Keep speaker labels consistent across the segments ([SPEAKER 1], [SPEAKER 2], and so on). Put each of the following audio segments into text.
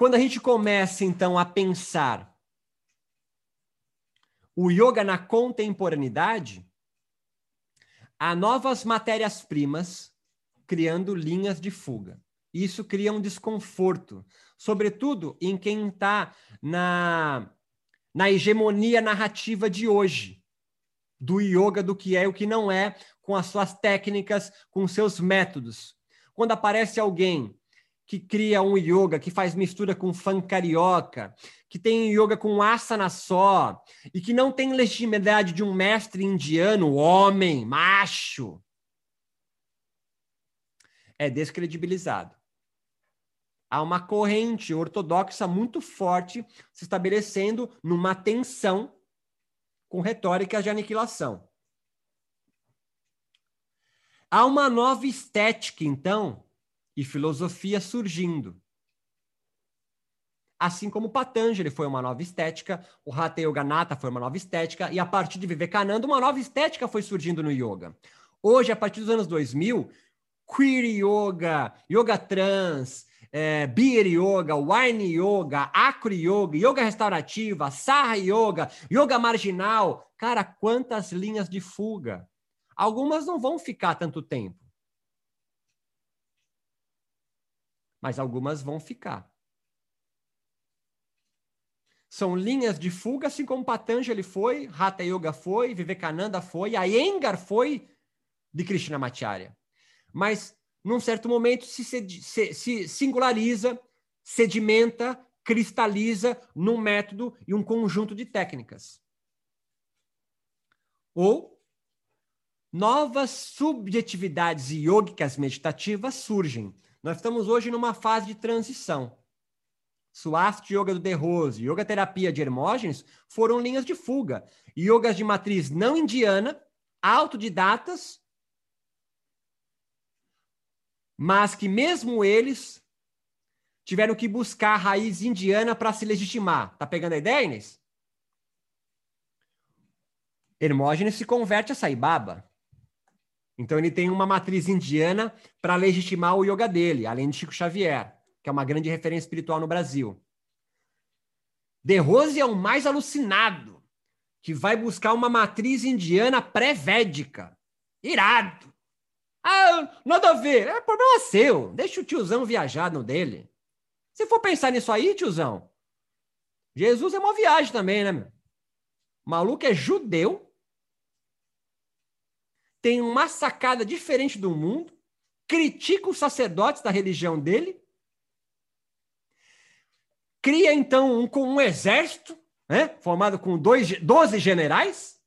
[SPEAKER 1] Quando a gente começa, então, a pensar o yoga na contemporaneidade, há novas matérias-primas criando linhas de fuga. Isso cria um desconforto, sobretudo em quem está na, na hegemonia narrativa de hoje, do yoga, do que é e o que não é, com as suas técnicas, com seus métodos. Quando aparece alguém que cria um yoga, que faz mistura com funk carioca, que tem yoga com asana só, e que não tem legitimidade de um mestre indiano, homem, macho, é descredibilizado. Há uma corrente ortodoxa muito forte se estabelecendo numa tensão com retórica de aniquilação. Há uma nova estética, então, e filosofia surgindo. Assim como Patanjali foi uma nova estética, o Hatha Yoganatha foi uma nova estética, e a partir de Vivekananda, uma nova estética foi surgindo no yoga. Hoje, a partir dos anos 2000, queer yoga, yoga trans, é, beer yoga, wine yoga, acro yoga, yoga restaurativa, sarra yoga, yoga marginal. Cara, quantas linhas de fuga. Algumas não vão ficar tanto tempo. Mas algumas vão ficar. São linhas de fuga, assim como Patanjali foi, Hatha Yoga foi, Vivekananda foi, Iyengar foi de Krishnamacharya. Mas, num certo momento, se, se, se singulariza, sedimenta, cristaliza num método e um conjunto de técnicas. Ou novas subjetividades yogicas meditativas surgem, nós estamos hoje numa fase de transição. Swast Yoga do De Rose, Yoga Terapia de Hermógenes foram linhas de fuga. Yogas de matriz não indiana, autodidatas, mas que mesmo eles tiveram que buscar a raiz indiana para se legitimar. Tá pegando a ideia, Inês? Hermógenes se converte a Saibaba. Então ele tem uma matriz indiana para legitimar o yoga dele, além de Chico Xavier, que é uma grande referência espiritual no Brasil. De Rose é o mais alucinado, que vai buscar uma matriz indiana pré-védica. Irado. Ah, nada a ver. É problema seu. Deixa o tiozão viajar no dele. Se for pensar nisso aí, tiozão, Jesus é uma viagem também, né, meu? O maluco é judeu, tem uma sacada diferente do mundo, critica os sacerdotes da religião dele, cria então um, um exército, né, formado com dois, 12 generais,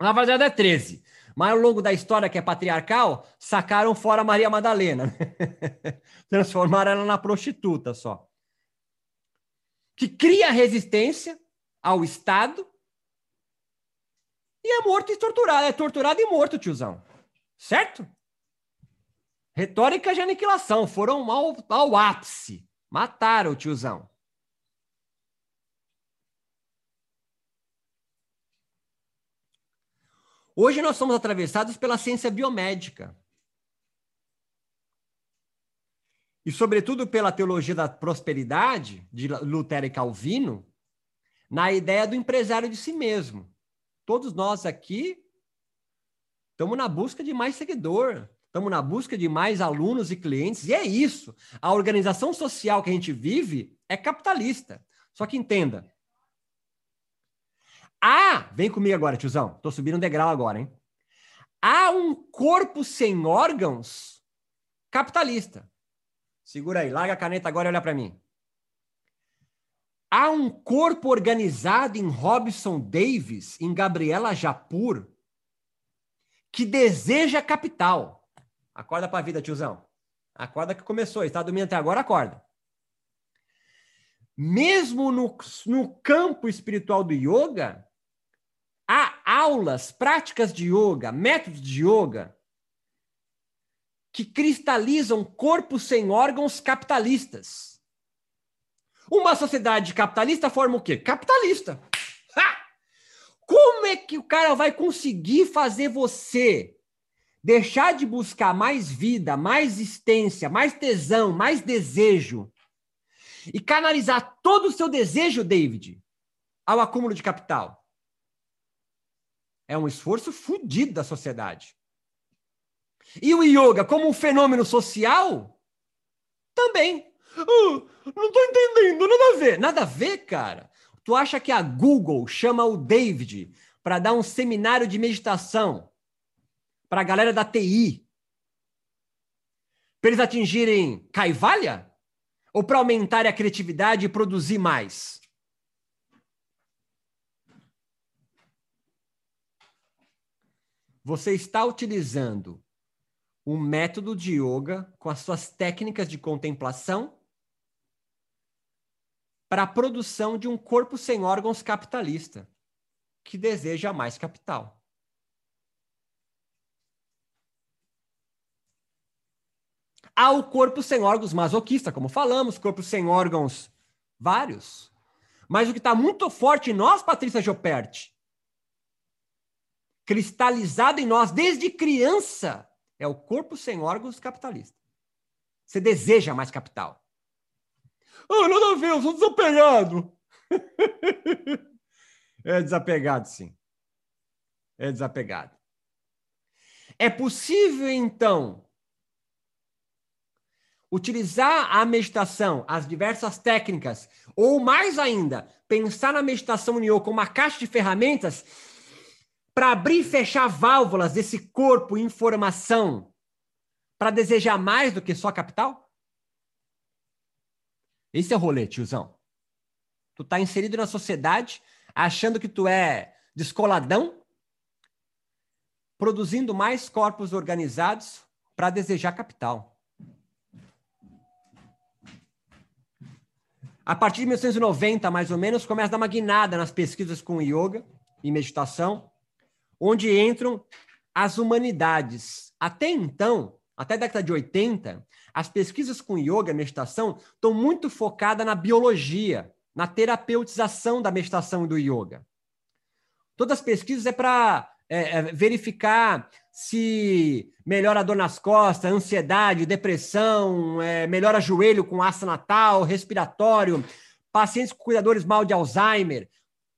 [SPEAKER 1] na verdade é 13. Mas ao longo da história, que é patriarcal, sacaram fora Maria Madalena. Né? Transformaram ela na prostituta só. Que cria resistência ao Estado e é morto e torturado. É torturado e morto, tiozão. Certo? Retórica de aniquilação. Foram ao, ao ápice. Mataram o tiozão. Hoje nós somos atravessados pela ciência biomédica. E, sobretudo, pela teologia da prosperidade, de Lutero e Calvino, na ideia do empresário de si mesmo. Todos nós aqui estamos na busca de mais seguidor, estamos na busca de mais alunos e clientes, e é isso. A organização social que a gente vive é capitalista. Só que entenda. Há, vem comigo agora, tiozão, estou subindo um degrau agora, hein? Há um corpo sem órgãos capitalista. Segura aí, larga a caneta agora e olha para mim. Há um corpo organizado em Robson Davis, em Gabriela Japur, que deseja capital. Acorda para a vida, tiozão. Acorda que começou. Está dormindo até agora, acorda. Mesmo no, no campo espiritual do yoga, há aulas, práticas de yoga, métodos de yoga que cristalizam corpos sem órgãos capitalistas. Uma sociedade capitalista forma o quê? Capitalista. Ha! Como é que o cara vai conseguir fazer você deixar de buscar mais vida, mais existência, mais tesão, mais desejo e canalizar todo o seu desejo, David, ao acúmulo de capital. É um esforço fudido da sociedade. E o yoga, como um fenômeno social, também. Não tô entendendo, nada a ver. Nada a ver, cara. Tu acha que a Google chama o David para dar um seminário de meditação para a galera da TI? Para eles atingirem caivalha? Ou para aumentar a criatividade e produzir mais? Você está utilizando um método de yoga com as suas técnicas de contemplação para a produção de um corpo sem órgãos capitalista, que deseja mais capital. Há o corpo sem órgãos masoquista, como falamos, corpo sem órgãos vários. Mas o que está muito forte em nós, Patrícia Gioperti, cristalizado em nós desde criança, é o corpo sem órgãos capitalista. Você deseja mais capital. Ah, nada a ver, eu sou desapegado. é desapegado, sim. É desapegado. É possível, então, utilizar a meditação, as diversas técnicas, ou mais ainda, pensar na meditação Nyo como uma caixa de ferramentas para abrir e fechar válvulas desse corpo em formação para desejar mais do que só capital? Esse é o rolê, tiozão. Tu tá inserido na sociedade, achando que tu é descoladão, produzindo mais corpos organizados para desejar capital. A partir de 1990, mais ou menos, começa a dar uma guinada nas pesquisas com yoga e meditação onde entram as humanidades. Até então, até a década de 80, as pesquisas com yoga e meditação estão muito focadas na biologia, na terapeutização da meditação e do yoga. Todas as pesquisas é para é, é, verificar se melhora a dor nas costas, ansiedade, depressão, é, melhora joelho com ácido natal, respiratório, pacientes com cuidadores mal de Alzheimer,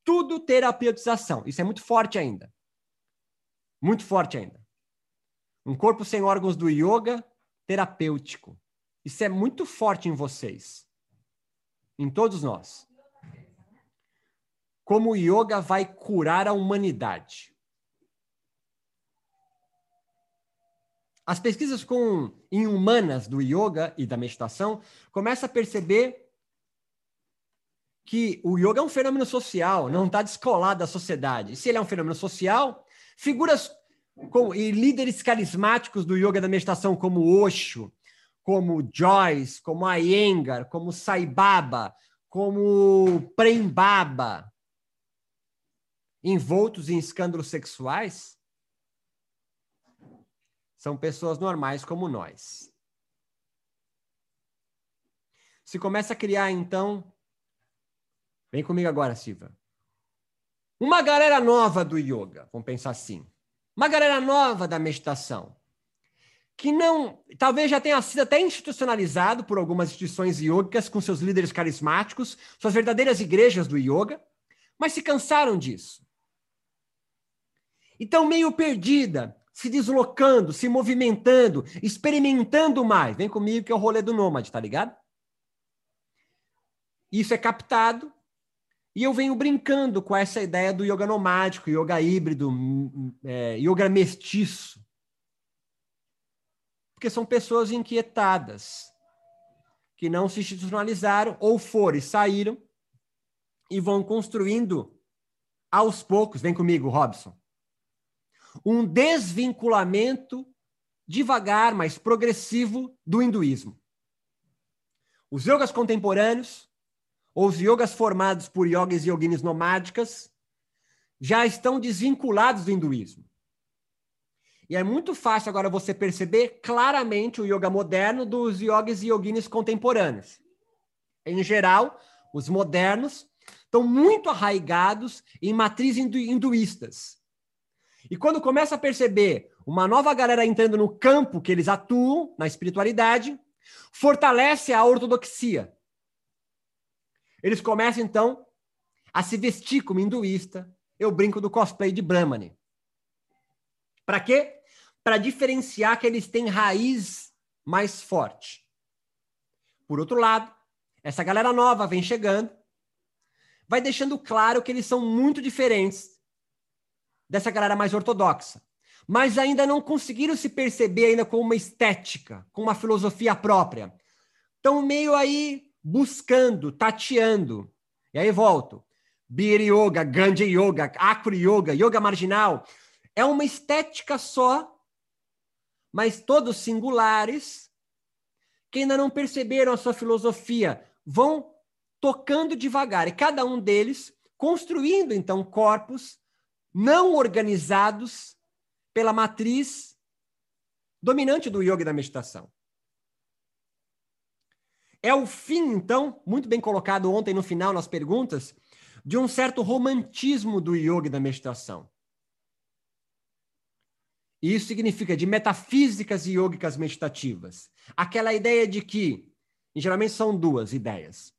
[SPEAKER 1] tudo terapeutização. Isso é muito forte ainda. Muito forte ainda. Um corpo sem órgãos do yoga terapêutico. Isso é muito forte em vocês. Em todos nós. Como o yoga vai curar a humanidade. As pesquisas com em humanas do yoga e da meditação começam a perceber que o yoga é um fenômeno social, não está descolado da sociedade. Se ele é um fenômeno social, Figuras e líderes carismáticos do yoga da meditação, como Osho, como Joyce, como Iyengar, como Sai Baba, como Prem Baba, envoltos em escândalos sexuais, são pessoas normais como nós. Se começa a criar, então. Vem comigo agora, Siva. Uma galera nova do yoga, vamos pensar assim. Uma galera nova da meditação. Que não, talvez já tenha sido até institucionalizado por algumas instituições yogicas com seus líderes carismáticos, suas verdadeiras igrejas do yoga, mas se cansaram disso. Então, meio perdida, se deslocando, se movimentando, experimentando mais. Vem comigo que é o rolê do nômade, tá ligado? Isso é captado e eu venho brincando com essa ideia do yoga nomádico, yoga híbrido, é, yoga mestiço. Porque são pessoas inquietadas, que não se institucionalizaram, ou foram e saíram, e vão construindo aos poucos, vem comigo, Robson, um desvinculamento devagar, mas progressivo do hinduísmo. Os yogas contemporâneos os yogas formados por yogis e yoginis nomádicas já estão desvinculados do hinduísmo. E é muito fácil agora você perceber claramente o yoga moderno dos yogis e yoginis contemporâneos. Em geral, os modernos estão muito arraigados em matrizes hindu hinduístas. E quando começa a perceber uma nova galera entrando no campo que eles atuam, na espiritualidade, fortalece a ortodoxia Eles começam, então, a se vestir como hinduísta. Eu brinco do cosplay de Brahmani. Para quê? Para diferenciar que eles têm raiz mais forte. Por outro lado, essa galera nova vem chegando, vai deixando claro que eles são muito diferentes dessa galera mais ortodoxa. Mas ainda não conseguiram se perceber ainda com uma estética, com uma filosofia própria. Estão meio aí buscando, tateando. E aí volto. Bir Yoga, Ganja Yoga, Acro Yoga, Yoga Marginal. É uma estética só, mas todos singulares, que ainda não perceberam a sua filosofia. Vão tocando devagar. E cada um deles construindo, então, corpos não organizados pela matriz dominante do yoga e da meditação. É o fim, então, muito bem colocado ontem no final nas perguntas, de um certo romantismo do yoga e da meditação. E isso significa de metafísicas e yogicas meditativas. Aquela ideia de que, geralmente são duas ideias.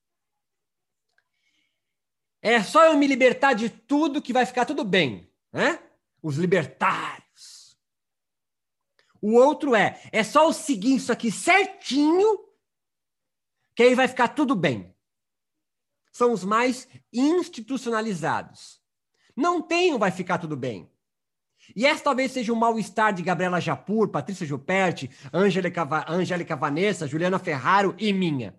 [SPEAKER 1] É só eu me libertar de tudo que vai ficar tudo bem, né? Os libertários. O outro é, é só eu seguir isso aqui certinho que aí vai ficar tudo bem. São os mais institucionalizados. Não tem vai ficar tudo bem. E essa talvez seja o mal-estar de Gabriela Japur, Patrícia Juperti, Angélica Vanessa, Juliana Ferraro e minha.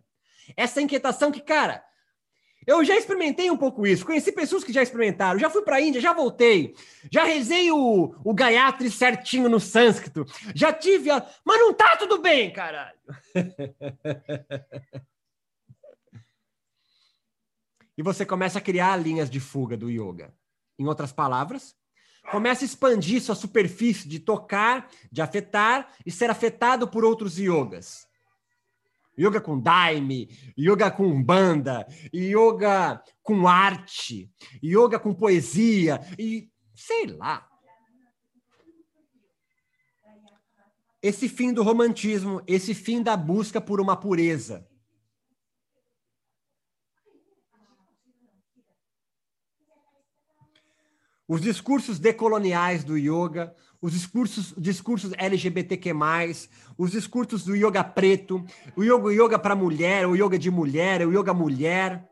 [SPEAKER 1] Essa inquietação que, cara, eu já experimentei um pouco isso, conheci pessoas que já experimentaram, já fui para a Índia, já voltei, já rezei o, o Gayatri certinho no sânscrito, já tive a... Mas não tá tudo bem, caralho! e você começa a criar linhas de fuga do yoga. Em outras palavras, começa a expandir sua superfície de tocar, de afetar e ser afetado por outros yogas. Yoga com daime, yoga com banda, yoga com arte, yoga com poesia e sei lá. Esse fim do romantismo, esse fim da busca por uma pureza. Os discursos decoloniais do yoga, os discursos, discursos LGBTQ+, os discursos do yoga preto, o yoga, yoga para mulher, o yoga de mulher, o yoga mulher.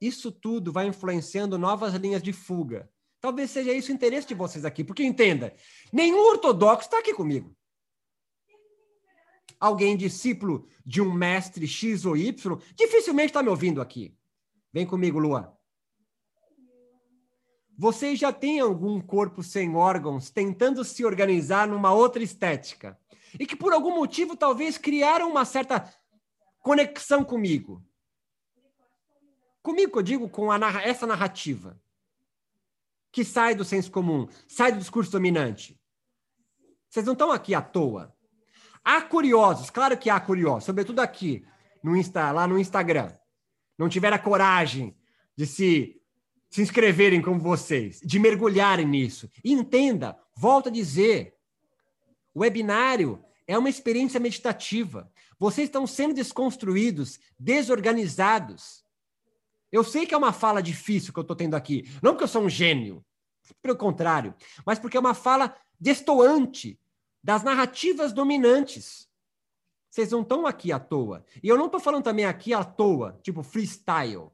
[SPEAKER 1] Isso tudo vai influenciando novas linhas de fuga. Talvez seja isso o interesse de vocês aqui, porque entenda, nenhum ortodoxo está aqui comigo. Alguém discípulo de um mestre X ou Y dificilmente está me ouvindo aqui. Vem comigo, Luan. Vocês já têm algum corpo sem órgãos tentando se organizar numa outra estética e que por algum motivo talvez criaram uma certa conexão comigo. Comigo, eu digo, com narra essa narrativa que sai do senso comum, sai do discurso dominante. Vocês não estão aqui à toa. Há curiosos, claro que há curiosos, sobretudo aqui no Insta, lá no Instagram. Não tiveram a coragem de se se inscreverem como vocês, de mergulharem nisso. E entenda, volto a dizer, o webinário é uma experiência meditativa. Vocês estão sendo desconstruídos, desorganizados. Eu sei que é uma fala difícil que eu estou tendo aqui. Não porque eu sou um gênio, pelo contrário, mas porque é uma fala destoante das narrativas dominantes. Vocês não estão aqui à toa. E eu não estou falando também aqui à toa, tipo freestyle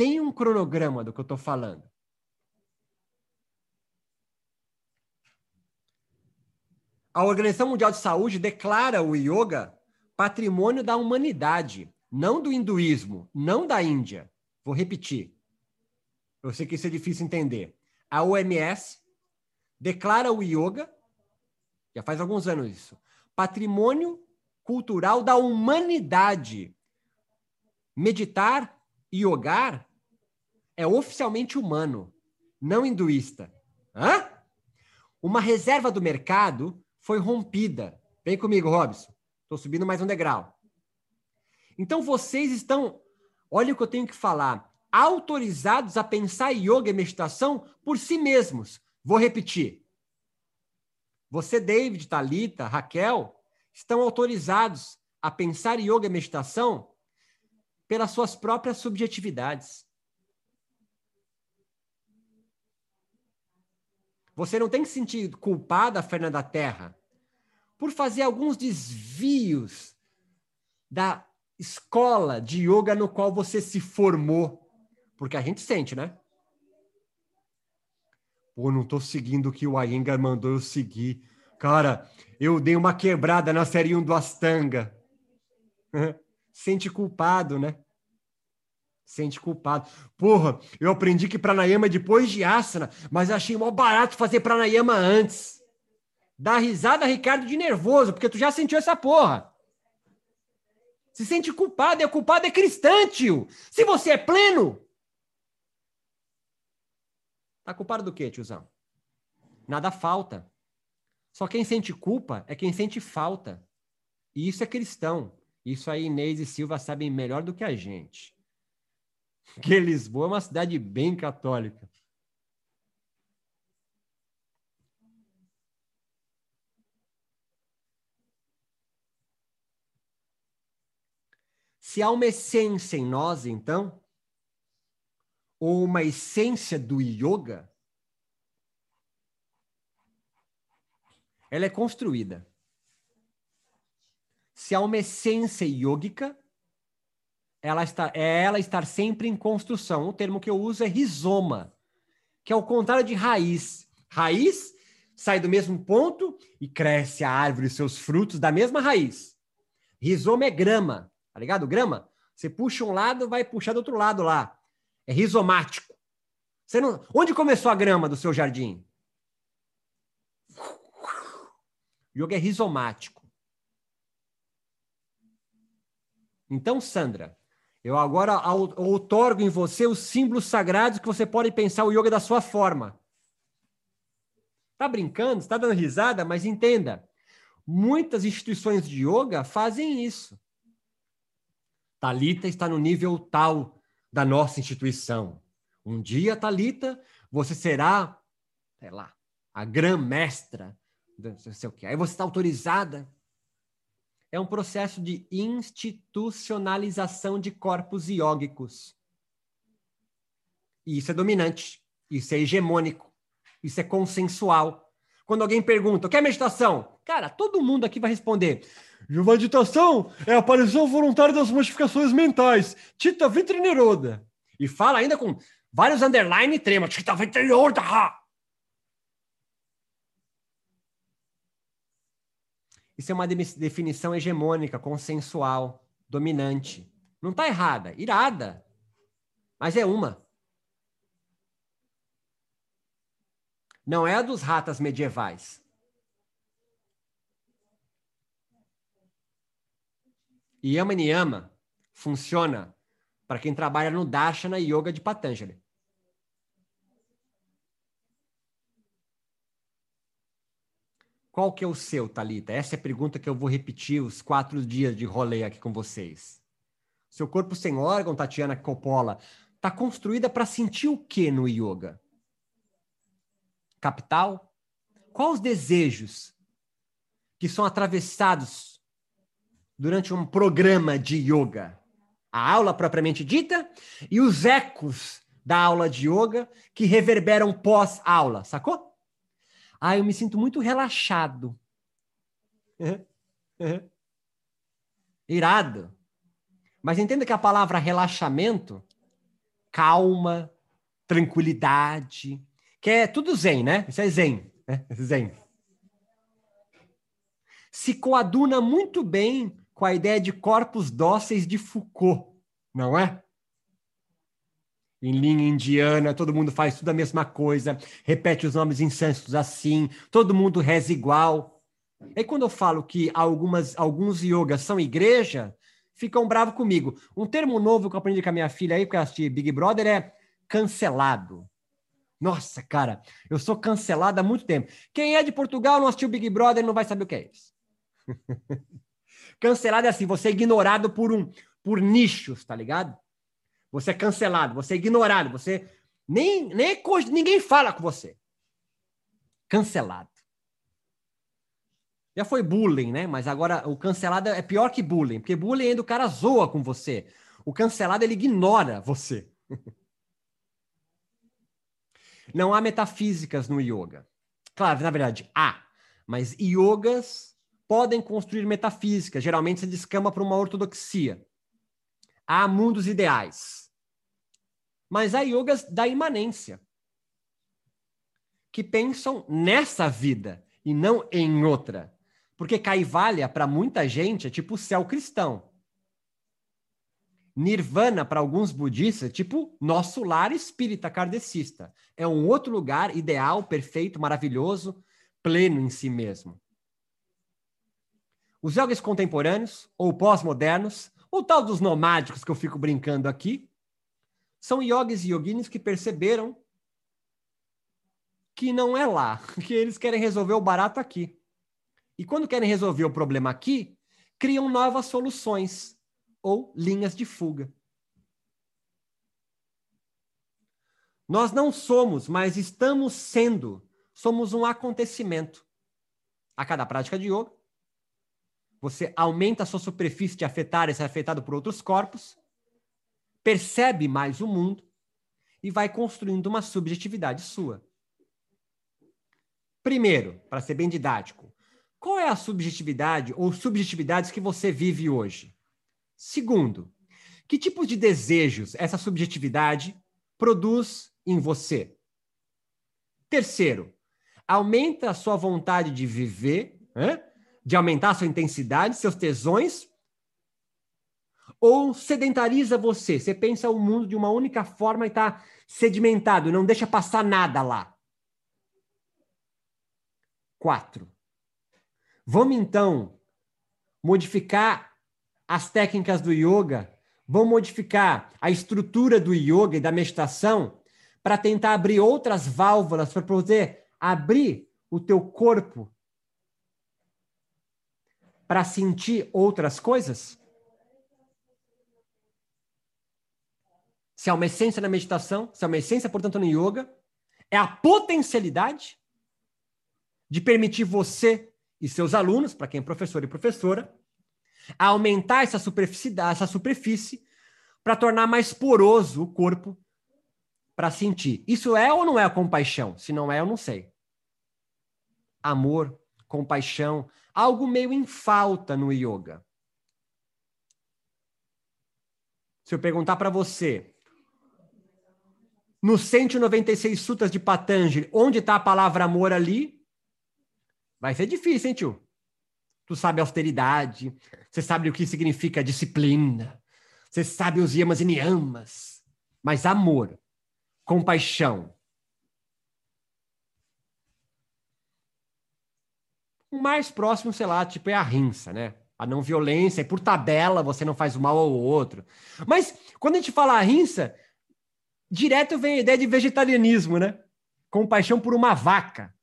[SPEAKER 1] tem um cronograma do que eu estou falando. A Organização Mundial de Saúde declara o yoga patrimônio da humanidade, não do hinduísmo, não da Índia. Vou repetir. Eu sei que isso é difícil entender. A OMS declara o yoga, já faz alguns anos isso, patrimônio cultural da humanidade. Meditar, yogar, é oficialmente humano, não hinduísta. Hã? Uma reserva do mercado foi rompida. Vem comigo, Robson. Estou subindo mais um degrau. Então vocês estão, olha o que eu tenho que falar, autorizados a pensar yoga e meditação por si mesmos. Vou repetir. Você, David, Talita, Raquel, estão autorizados a pensar yoga e meditação pelas suas próprias subjetividades. Você não tem que se sentir culpada, Fernanda Terra, por fazer alguns desvios da escola de yoga no qual você se formou. Porque a gente sente, né? Pô, não tô seguindo o que o Iyengar mandou eu seguir. Cara, eu dei uma quebrada na série 1 do Astanga. Sente culpado, né? Sente culpado. Porra, eu aprendi que pranayama é depois de asana, mas achei mó barato fazer pranayama antes. Dá risada, Ricardo, de nervoso, porque tu já sentiu essa porra. Se sente culpado, o culpado é cristão, tio. Se você é pleno, Tá culpado do quê, tiozão? Nada falta. Só quem sente culpa é quem sente falta. E isso é cristão. Isso aí Inês e Silva sabem melhor do que a gente. Que Lisboa é uma cidade bem católica. Se há uma essência em nós, então, ou uma essência do yoga, ela é construída. Se há uma essência yógica, ela está, é ela estar sempre em construção. O termo que eu uso é rizoma, que é o contrário de raiz. Raiz sai do mesmo ponto e cresce a árvore e seus frutos da mesma raiz. Rizoma é grama, tá ligado? Grama, você puxa um lado, vai puxar do outro lado lá. É rizomático. Você não... Onde começou a grama do seu jardim? O yoga é rizomático. Então, Sandra, eu agora outorgo em você os símbolos sagrados que você pode pensar o yoga da sua forma. Tá brincando? Está dando risada? Mas entenda, muitas instituições de yoga fazem isso. Talita está no nível tal da nossa instituição. Um dia, Talita, você será, sei lá, a grã-mestra, não sei o quê. Aí você está autorizada. É um processo de institucionalização de corpos iógicos. E isso é dominante, isso é hegemônico, isso é consensual. Quando alguém pergunta, o que é meditação? Cara, todo mundo aqui vai responder. Meditação é a aparição voluntária das modificações mentais. Tita Vitrineroda. E fala ainda com vários underline e trema. Tita Vitrineroda. Isso é uma definição hegemônica, consensual, dominante. Não está errada, irada. Mas é uma. Não é a dos ratas medievais. Yama Niyama funciona para quem trabalha no Darshana Yoga de Patanjali. Qual que é o seu, Talita? Essa é a pergunta que eu vou repetir os quatro dias de rolê aqui com vocês. Seu corpo sem órgão, Tatiana Coppola, está construída para sentir o que no yoga? Capital? Quais os desejos que são atravessados durante um programa de yoga. A aula propriamente dita e os ecos da aula de yoga que reverberam pós-aula, sacou? Ah, eu me sinto muito relaxado. Irado. Mas entenda que a palavra relaxamento, calma, tranquilidade, que é tudo zen, né? Isso é zen. Né? Zen. Se coaduna muito bem com a ideia de corpos dóceis de Foucault, não é? Em linha indiana, todo mundo faz tudo a mesma coisa, repete os nomes insânsitos assim, todo mundo reza igual. E quando eu falo que algumas, alguns yogas são igreja, ficam bravos comigo. Um termo novo que eu aprendi com a minha filha aí, porque eu assisti Big Brother, é cancelado. Nossa, cara, eu sou cancelado há muito tempo. Quem é de Portugal não assistiu Big Brother não vai saber o que é isso. Cancelado é assim, você é ignorado por um por nichos, tá ligado? Você é cancelado, você é ignorado, você nem nem ninguém fala com você. Cancelado. Já foi bullying, né? Mas agora o cancelado é pior que bullying, porque bullying ainda o cara zoa com você. O cancelado ele ignora você. Não há metafísicas no yoga. Claro, na verdade, há, mas yogas podem construir metafísica, geralmente se descama para uma ortodoxia. Há mundos ideais. Mas há yogas da imanência, que pensam nessa vida e não em outra. Porque Kaivalya, para muita gente, é tipo o céu cristão. Nirvana, para alguns budistas, é tipo nosso lar espírita kardecista. É um outro lugar ideal, perfeito, maravilhoso, pleno em si mesmo. Os yogis contemporâneos, ou pós-modernos, ou tal dos nomádicos que eu fico brincando aqui, são yogis e yoginis que perceberam que não é lá, que eles querem resolver o barato aqui. E quando querem resolver o problema aqui, criam novas soluções ou linhas de fuga. Nós não somos, mas estamos sendo. Somos um acontecimento. A cada prática de yoga, você aumenta a sua superfície de afetar e ser afetado por outros corpos, percebe mais o mundo e vai construindo uma subjetividade sua. Primeiro, para ser bem didático, qual é a subjetividade ou subjetividades que você vive hoje? Segundo, que tipos de desejos essa subjetividade produz em você? Terceiro, aumenta a sua vontade de viver, né? de aumentar sua intensidade, seus tesões, ou sedentariza você? Você pensa o mundo de uma única forma e está sedimentado, não deixa passar nada lá. Quatro. Vamos então modificar as técnicas do yoga, vamos modificar a estrutura do yoga e da meditação para tentar abrir outras válvulas para poder abrir o teu corpo para sentir outras coisas? Se há uma essência na meditação, se há uma essência, portanto, no yoga, é a potencialidade de permitir você e seus alunos, para quem é professor e professora, aumentar essa superfície, essa superfície para tornar mais poroso o corpo para sentir. Isso é ou não é a compaixão? Se não é, eu não sei. Amor, compaixão, algo meio em falta no yoga. Se eu perguntar para você, nos 196 sutas de Patanjali, onde está a palavra amor ali? Vai ser difícil, hein, tio? Tu sabe austeridade, você sabe o que significa disciplina, você sabe os yamas e niyamas, mas amor, compaixão, O mais próximo, sei lá, tipo, é a rinça, né? A não violência, e por tabela você não faz mal ao outro. Mas quando a gente fala a rinça, direto vem a ideia de vegetarianismo, né? Compaixão por uma vaca.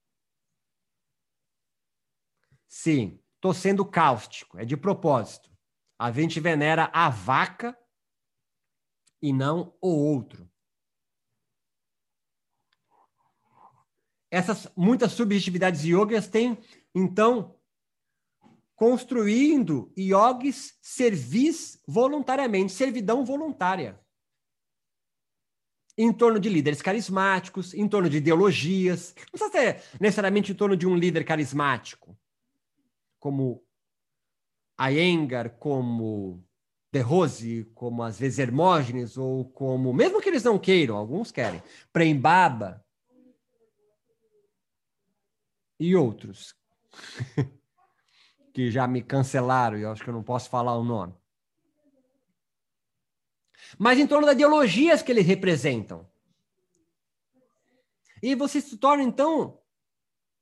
[SPEAKER 1] Sim, estou sendo cáustico, é de propósito. A gente venera a vaca e não o outro. Essas muitas subjetividades yogas têm então, construindo yogis servis voluntariamente, servidão voluntária. Em torno de líderes carismáticos, em torno de ideologias. Não precisa ser necessariamente em torno de um líder carismático, como Iyengar, como De Rose, como às vezes Hermógenes, ou como, mesmo que eles não queiram, alguns querem, Prembaba e outros que já me cancelaram e eu acho que eu não posso falar o nome. Mas em torno das ideologias que eles representam. E você se torna, então.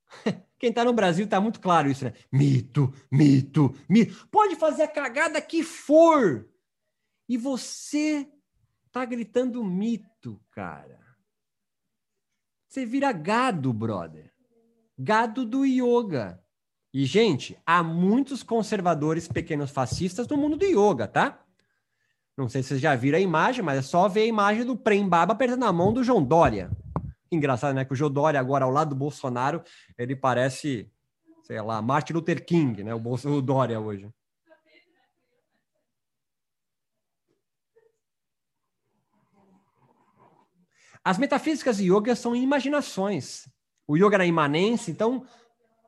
[SPEAKER 1] Quem está no Brasil está muito claro isso, né? Mito, mito, mito. Pode fazer a cagada que for. E você tá gritando mito, cara. Você vira gado, brother. Gado do yoga. E, gente, há muitos conservadores pequenos fascistas no mundo do yoga, tá? Não sei se vocês já viram a imagem, mas é só ver a imagem do Prembaba apertando a mão do João Dória. Engraçado, né? Que o João Dória, agora ao lado do Bolsonaro, ele parece, sei lá, Martin Luther King, né? O, Bolso, o Dória hoje. As metafísicas e yoga são imaginações. O yoga na imanência, então,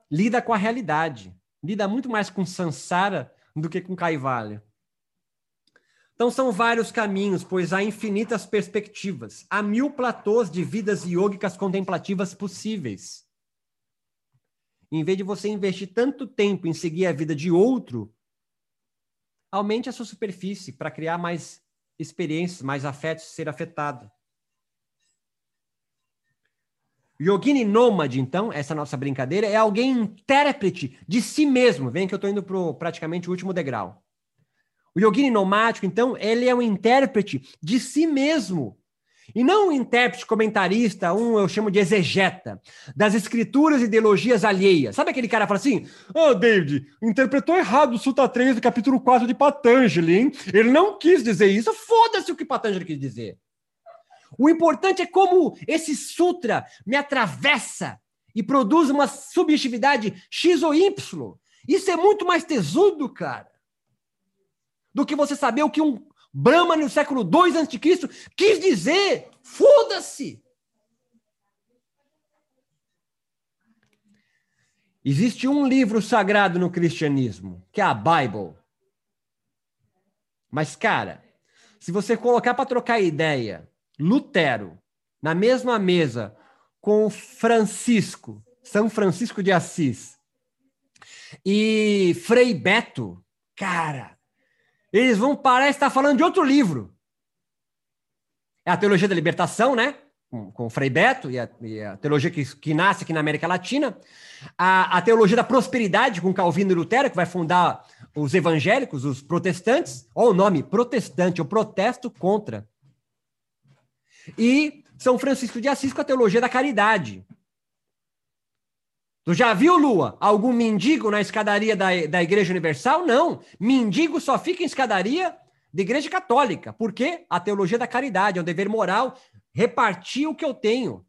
[SPEAKER 1] lida com a realidade. Lida muito mais com samsara do que com kaivalya. Então são vários caminhos, pois há infinitas perspectivas. Há mil platôs de vidas yogicas contemplativas possíveis. Em vez de você investir tanto tempo em seguir a vida de outro, aumente a sua superfície para criar mais experiências, mais afetos, ser afetado. Yogini nômade, então, essa nossa brincadeira, é alguém intérprete de si mesmo. Vem que eu estou indo para praticamente o último degrau. O yogini nomático, então, ele é um intérprete de si mesmo. E não um intérprete comentarista, um eu chamo de exegeta, das escrituras e ideologias alheias. Sabe aquele cara que fala assim: Ô, oh, David, interpretou errado o Suta 3 do capítulo 4 de Patanjali, hein? Ele não quis dizer isso. Foda-se o que Patanjali quis dizer. O importante é como esse sutra me atravessa e produz uma subjetividade X ou Y. Isso é muito mais tesudo, cara do que você saber o que um Brahma no século II a.C. quis dizer. Foda-se! Existe um livro sagrado no cristianismo, que é a Bible. Mas, cara, se você colocar para trocar ideia Lutero na mesma mesa com Francisco, São Francisco de Assis, e Frei Beto, cara, eles vão parar estar falando de outro livro. É a teologia da libertação, né? Com, com Frei Beto e a, e a teologia que, que, nasce aqui na América Latina. A, a teologia da prosperidade com Calvino e Lutero, que vai fundar os evangélicos, os protestantes. Olha o nome, protestante, eu protesto contra. E São Francisco de Assis com a teologia da caridade. Tu já viu, Lua, algum mendigo na escadaria da, da Igreja Universal? Não. Mendigo só fica em escadaria da Igreja Católica. Por quê? A teologia da caridade é um dever moral repartir o que eu tenho.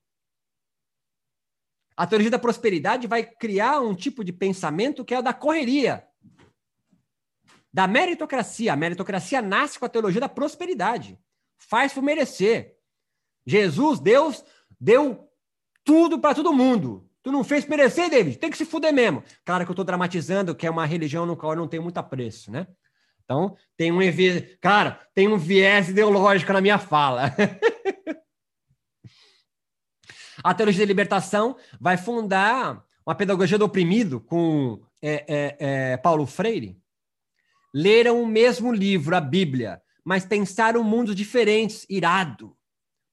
[SPEAKER 1] A teologia da prosperidade vai criar um tipo de pensamento que é o da correria, da meritocracia. A meritocracia nasce com a teologia da prosperidade. Faz por merecer. Jesus, Deus, deu tudo para todo mundo. Tu não fez merecer, David? Tem que se fuder mesmo. Claro que eu estou dramatizando, que é uma religião no qual eu não tenho muito apreço, né? Então, tem um cara, tem um viés ideológico na minha fala. a teologia da libertação vai fundar uma pedagogia do oprimido com é, é, é, Paulo Freire. Leram o mesmo livro, a Bíblia, mas pensaram mundos diferentes, irado.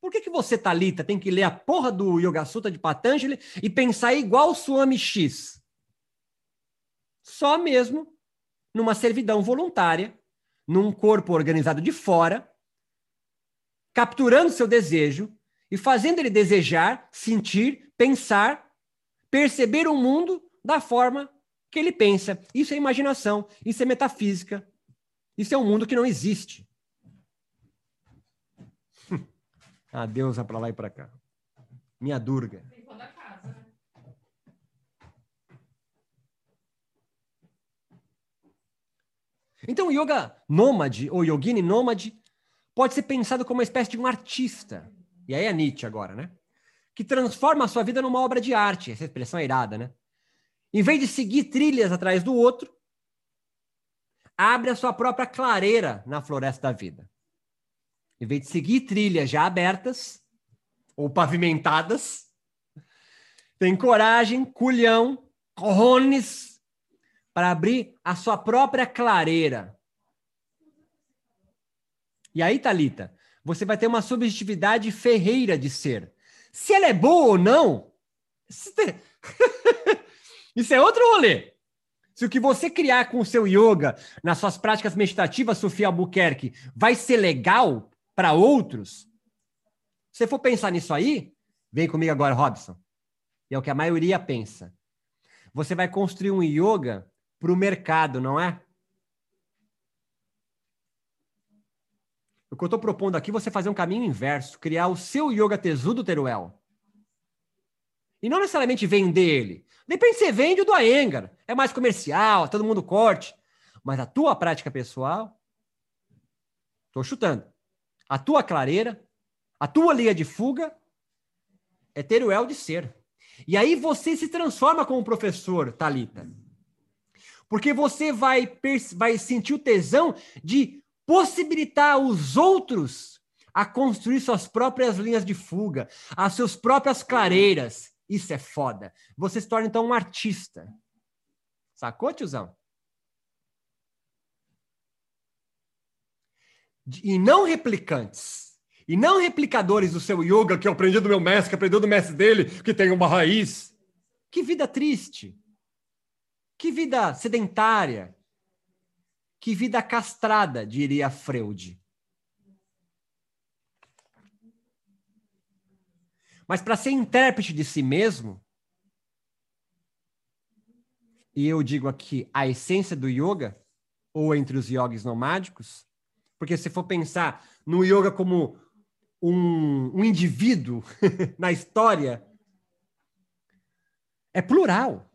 [SPEAKER 1] Por que, que você, Talita, tem que ler a porra do Yoga Sutra de Patanjali e pensar igual o Swami X? Só mesmo numa servidão voluntária, num corpo organizado de fora, capturando seu desejo e fazendo ele desejar, sentir, pensar, perceber o mundo da forma que ele pensa. Isso é imaginação, isso é metafísica, isso é um mundo que não existe. A deusa para lá e para cá. Minha Durga. Né? Então, o yoga nômade, ou yogini nômade, pode ser pensado como uma espécie de um artista. E aí é Nietzsche agora, né? Que transforma a sua vida numa obra de arte. Essa expressão é irada, né? Em vez de seguir trilhas atrás do outro, abre a sua própria clareira na floresta da vida. Em vez de seguir trilhas já abertas ou pavimentadas, tem coragem, culhão, corrones para abrir a sua própria clareira. E aí, Talita, você vai ter uma subjetividade ferreira de ser. Se ela é boa ou não, isso é outro rolê. Se o que você criar com o seu yoga, nas suas práticas meditativas, Sofia Albuquerque, vai ser legal, para outros, se você for pensar nisso aí, vem comigo agora, Robson. E é o que a maioria pensa. Você vai construir um yoga para o mercado, não é? O que eu estou propondo aqui é você fazer um caminho inverso, criar o seu yoga tesudo, Teruel. E não necessariamente vender ele. Depende se você vende o do Aengar. É mais comercial, todo mundo corte. Mas a tua prática pessoal, estou chutando a tua clareira, a tua linha de fuga é ter o el de ser. E aí você se transforma como professor, Talita. Porque você vai, vai sentir o tesão de possibilitar os outros a construir suas próprias linhas de fuga, as suas próprias clareiras. Isso é foda. Você se torna então um artista. Sacou, tiozão? E não replicantes. E não replicadores do seu yoga que eu aprendi do meu mestre, que aprendeu do mestre dele, que tem uma raiz. Que vida triste. Que vida sedentária. Que vida castrada, diria Freud. Mas para ser intérprete de si mesmo, e eu digo aqui a essência do yoga, ou entre os yogis nomádicos, porque se for pensar no yoga como um, um indivíduo na história, é plural.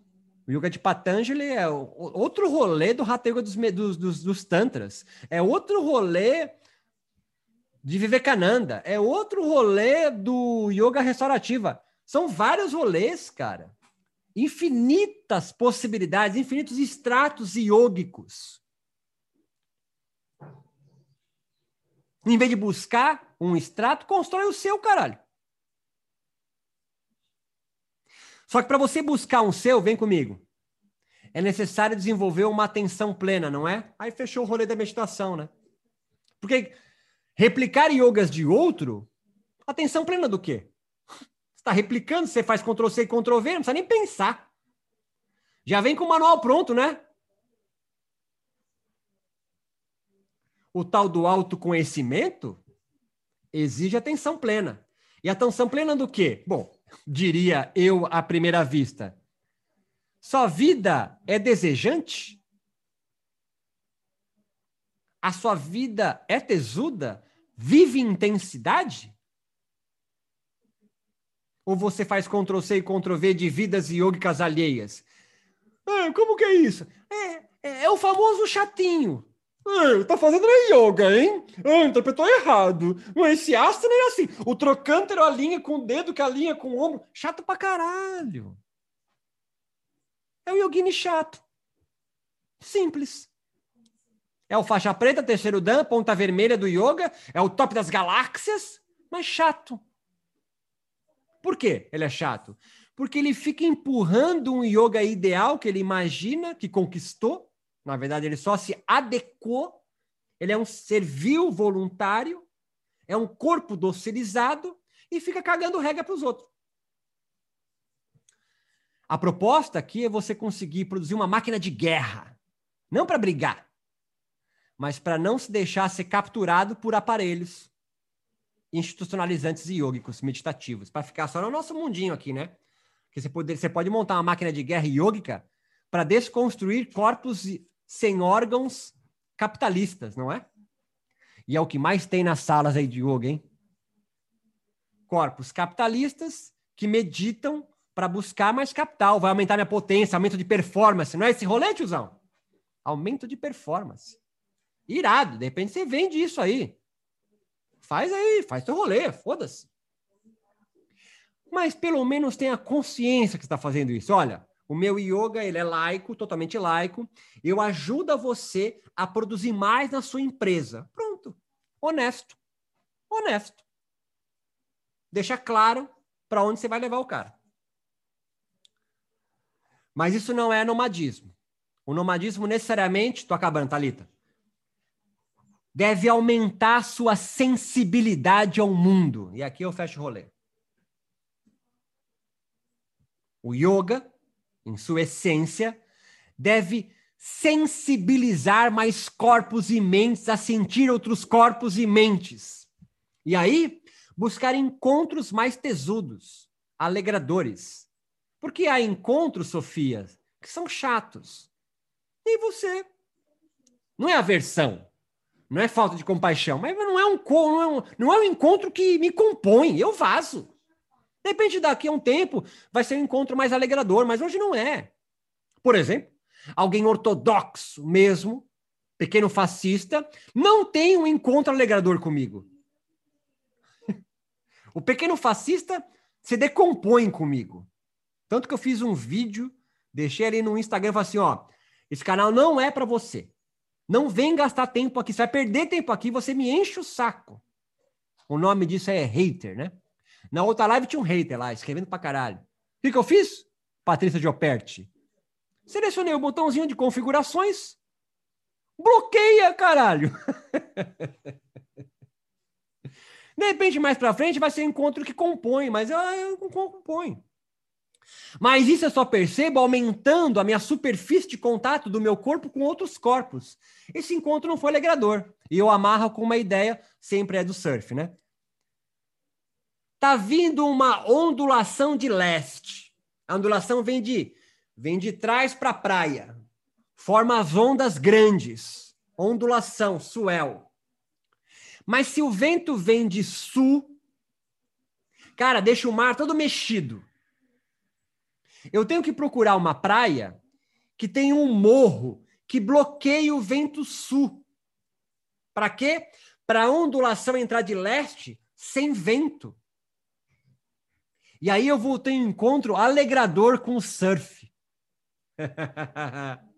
[SPEAKER 1] O Yoga de Patanjali é outro rolê do Hatha Yoga dos, dos, dos, dos Tantras. É outro rolê de Vivekananda. É outro rolê do Yoga Restaurativa. São vários rolês, cara. Infinitas possibilidades, infinitos estratos iógicos. Em vez de buscar um extrato, constrói o seu, caralho. Só que para você buscar um seu, vem comigo. É necessário desenvolver uma atenção plena, não é? Aí fechou o rolê da meditação, né? Porque replicar yogas de outro, atenção plena do quê? Você está replicando, você faz Ctrl C e Ctrl V, não precisa nem pensar. Já vem com o manual pronto, né? O tal do autoconhecimento exige atenção plena. E atenção plena do quê? Bom, diria eu à primeira vista. Sua vida é desejante? A sua vida é tesuda? Vive intensidade? Ou você faz Ctrl C e Ctrl V de vidas yogicas alheias? Ah, como que é isso? É, é, é o famoso chatinho. Tá fazendo yoga, hein? Ah, interpretou errado. Esse asana é assim. O trocântero alinha com o dedo que alinha com o ombro. Chato pra caralho. É o yogini chato. Simples. É o faixa preta, terceiro dan, ponta vermelha do yoga. É o top das galáxias, mas chato. Por quê ele é chato? Porque ele fica empurrando um yoga ideal que ele imagina, que conquistou, na verdade, ele só se adequou. Ele é um servil voluntário, é um corpo docilizado e fica cagando regra para os outros. A proposta aqui é você conseguir produzir uma máquina de guerra, não para brigar, mas para não se deixar ser capturado por aparelhos institucionalizantes e yogicos, meditativos, para ficar só no nosso mundinho aqui, né? Que você pode, você pode montar uma máquina de guerra yógica para desconstruir corpos sem órgãos capitalistas, não é? E é o que mais tem nas salas aí de yoga, hein? Corpos capitalistas que meditam para buscar mais capital, vai aumentar minha potência, aumento de performance, não é esse rolê, tiozão? Aumento de performance. Irado, de repente você vende isso aí. Faz aí, faz teu rolê, foda-se. Mas pelo menos tenha consciência que está fazendo isso. Olha, o meu yoga, ele é laico, totalmente laico. Eu ajudo você a produzir mais na sua empresa. Pronto. Honesto. Honesto. Deixa claro para onde você vai levar o cara. Mas isso não é nomadismo. O nomadismo necessariamente, tô acabando, Talita. Deve aumentar sua sensibilidade ao mundo. E aqui eu fecho o rolê. O yoga em sua essência, deve sensibilizar mais corpos e mentes a sentir outros corpos e mentes. E aí, buscar encontros mais tesudos, alegradores. Porque há encontros, Sofia, que são chatos. E você. Não é aversão, não é falta de compaixão, mas não é um, não é um, não é um encontro que me compõe, eu vazo. De repente, daqui a um tempo, vai ser um encontro mais alegrador, mas hoje não é. Por exemplo, alguém ortodoxo mesmo, pequeno fascista, não tem um encontro alegrador comigo. o pequeno fascista você decompõe comigo. Tanto que eu fiz um vídeo, deixei ali no Instagram falei assim: ó, esse canal não é para você. Não vem gastar tempo aqui. Você vai perder tempo aqui, você me enche o saco. O nome disso é hater, né? Na outra live tinha um hater lá, escrevendo pra caralho. O que, que eu fiz? Patrícia Gioperti. Selecionei o botãozinho de configurações. Bloqueia, caralho! De repente, mais para frente, vai ser encontro que compõe, mas eu, eu compõe. Mas isso eu só percebo aumentando a minha superfície de contato do meu corpo com outros corpos. Esse encontro não foi alegrador. E eu amarro com uma ideia, sempre é do surf, né? Tá vindo uma ondulação de leste. A ondulação vem de, vem de trás para a praia. Forma as ondas grandes. Ondulação, swell. Mas se o vento vem de sul, cara, deixa o mar todo mexido. Eu tenho que procurar uma praia que tem um morro que bloqueie o vento sul. Para quê? Para a ondulação entrar de leste sem vento. E aí eu vou ter um encontro alegrador com o surf.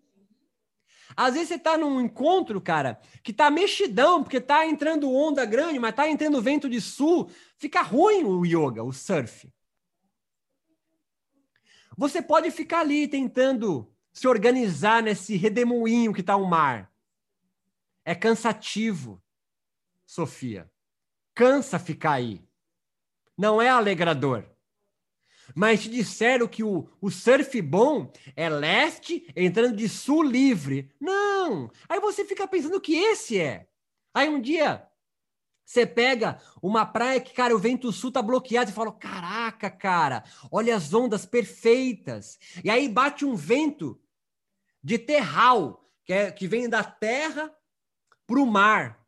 [SPEAKER 1] Às vezes você está num encontro, cara, que tá mexidão, porque tá entrando onda grande, mas tá entrando vento de sul, fica ruim o yoga, o surf. Você pode ficar ali tentando se organizar nesse redemoinho que tá o mar. É cansativo, Sofia. Cansa ficar aí. Não é alegrador. Mas te disseram que o, o surf bom é leste entrando de sul livre. Não! Aí você fica pensando que esse é. Aí um dia você pega uma praia que, cara, o vento sul tá bloqueado e fala: caraca, cara, olha as ondas perfeitas. E aí bate um vento de terral, que, é, que vem da terra para o mar.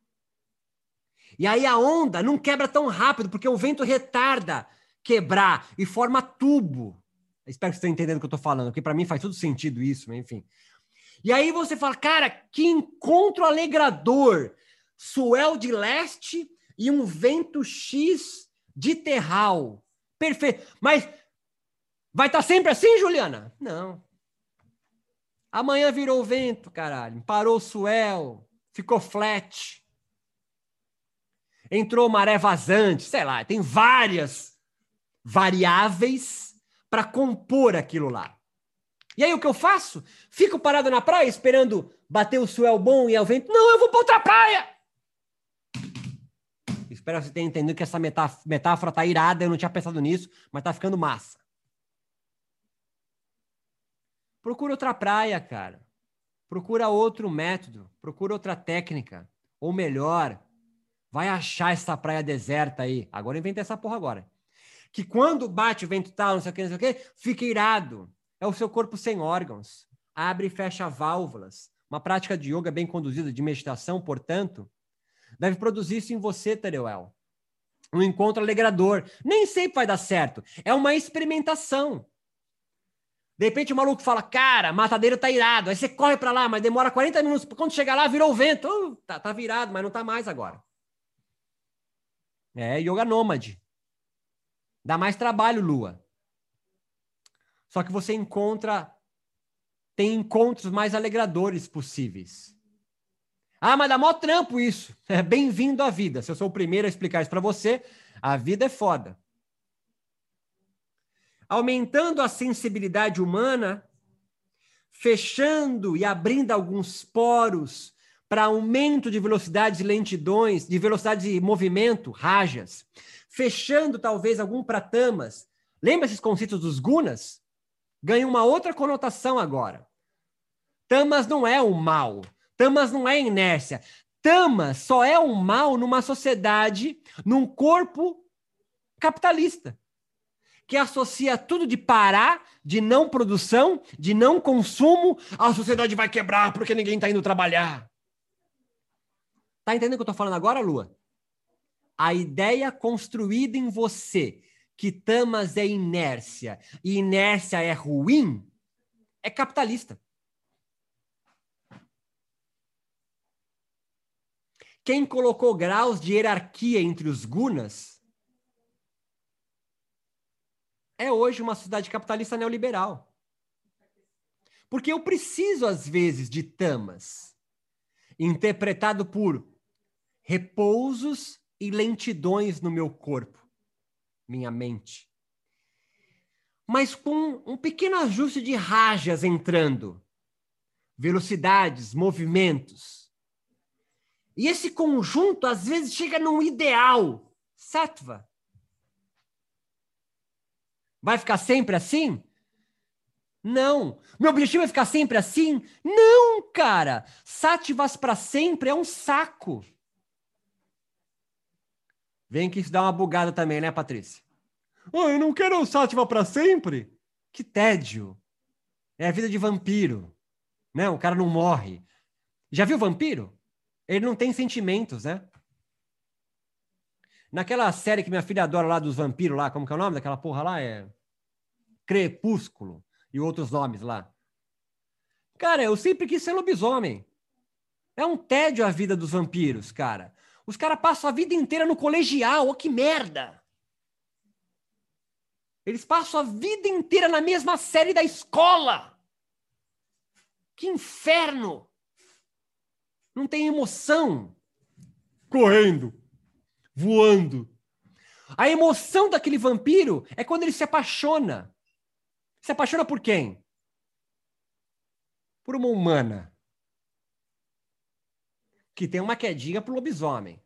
[SPEAKER 1] E aí a onda não quebra tão rápido, porque o vento retarda quebrar e forma tubo. Espero que você esteja entendendo o que eu estou falando, porque para mim faz todo sentido isso, enfim. E aí você fala, cara, que encontro alegrador! Suel de leste e um vento X de terral. Perfeito. Mas vai estar tá sempre assim, Juliana? Não. Amanhã virou vento, caralho. Parou o suel, ficou flat. Entrou maré vazante, sei lá, tem várias variáveis para compor aquilo lá. E aí o que eu faço? Fico parado na praia esperando bater o suel bom e o vento. Não, eu vou para outra praia! Espero que você tenha entendido que essa metáfora tá irada, eu não tinha pensado nisso, mas tá ficando massa. Procura outra praia, cara. Procura outro método, procura outra técnica. Ou melhor, vai achar essa praia deserta aí. Agora inventa essa porra agora que quando bate o vento tal, não sei o que, não sei o que, fica irado. É o seu corpo sem órgãos. Abre e fecha válvulas. Uma prática de yoga bem conduzida, de meditação, portanto, deve produzir isso em você, Tereuel. Um encontro alegrador. Nem sempre vai dar certo. É uma experimentação. De repente o maluco fala, cara, matadeiro tá irado. Aí você corre para lá, mas demora 40 minutos. Quando chegar lá, virou o vento. Uh, tá, tá virado, mas não tá mais agora. É yoga nômade. Dá mais trabalho, Lua. Só que você encontra. Tem encontros mais alegradores possíveis. Ah, mas dá mó trampo isso. É bem-vindo à vida. Se eu sou o primeiro a explicar isso para você, a vida é foda. Aumentando a sensibilidade humana, fechando e abrindo alguns poros para aumento de velocidades e lentidões, de velocidade de movimento, rajas, fechando talvez algum pratamas. Lembra esses conceitos dos gunas? Ganha uma outra conotação agora. Tamas não é o mal. Tamas não é inércia. Tamas só é um mal numa sociedade, num corpo capitalista, que associa tudo de parar, de não produção, de não consumo, a sociedade vai quebrar porque ninguém está indo trabalhar. Tá entendendo o que eu estou falando agora, Lua? A ideia construída em você que tamas é inércia e inércia é ruim é capitalista. Quem colocou graus de hierarquia entre os gunas é hoje uma sociedade capitalista neoliberal. Porque eu preciso, às vezes, de tamas, interpretado por repousos e lentidões no meu corpo, minha mente. Mas com um pequeno ajuste de rajas entrando, velocidades, movimentos. E esse conjunto, às vezes, chega num ideal, sattva. Vai ficar sempre assim? Não. Meu objetivo é ficar sempre assim? Não, cara. Sattvas para sempre é um saco. Vem que isso dá uma bugada também, né, Patrícia? Oh, eu não quero o Sátiva para sempre. Que tédio. É a vida de vampiro. Né? O cara não morre. Já viu vampiro? Ele não tem sentimentos, né? Naquela série que minha filha adora lá dos vampiros lá, como que é o nome daquela porra lá? É Crepúsculo e outros nomes lá. Cara, eu sempre quis ser lobisomem. É um tédio a vida dos vampiros, cara. Os caras passam a vida inteira no colegial, oh, que merda! Eles passam a vida inteira na mesma série da escola. Que inferno! Não tem emoção. Correndo, voando. A emoção daquele vampiro é quando ele se apaixona. Se apaixona por quem? Por uma humana que tem uma quedinha pro lobisomem.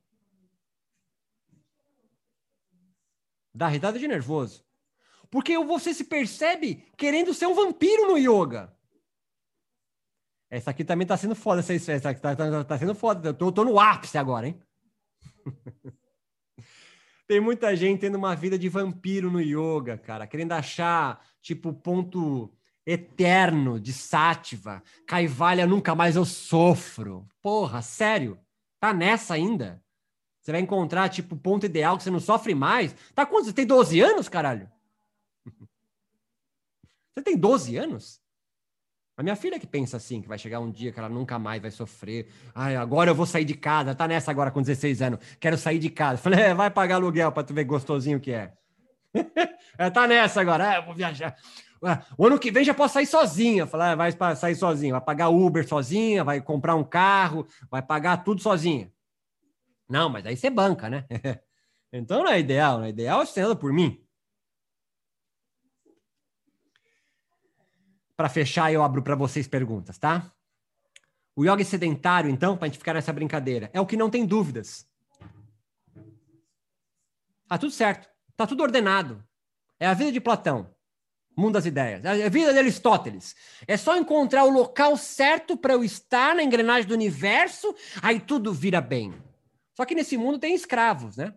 [SPEAKER 1] Dá risada de nervoso. Porque você se percebe querendo ser um vampiro no yoga. Essa aqui também tá sendo foda, essa, essa aqui tá, tá, tá sendo foda. Eu tô, tô no ápice agora, hein? Tem muita gente tendo uma vida de vampiro no yoga, cara, querendo achar, tipo, ponto eterno de sátiva. Caivalha, nunca mais eu sofro. Porra, sério? Tá nessa ainda? Você vai encontrar, tipo, ponto ideal que você não sofre mais? Tá quantos? Você tem 12 anos, caralho? Você tem 12 anos? A minha filha que pensa assim, que vai chegar um dia que ela nunca mais vai sofrer. Ai, agora eu vou sair de casa. Tá nessa agora com 16 anos. Quero sair de casa. Falei, é, vai pagar aluguel para tu ver gostosinho que é. é tá nessa agora. É, vou viajar. O ano que vem já posso sair sozinha. Falar, ah, vai sair sozinha, vai pagar Uber sozinha, vai comprar um carro, vai pagar tudo sozinha. Não, mas aí você banca, né? então não é ideal, não é ideal você anda por mim. Para fechar, eu abro para vocês perguntas, tá? O yoga sedentário, então, para a gente ficar nessa brincadeira, é o que não tem dúvidas. Tá tudo certo. Tá tudo ordenado. É a vida de Platão. Mundo das ideias. É a vida de Aristóteles. É só encontrar o local certo para eu estar na engrenagem do universo, aí tudo vira bem. Só que nesse mundo tem escravos, né?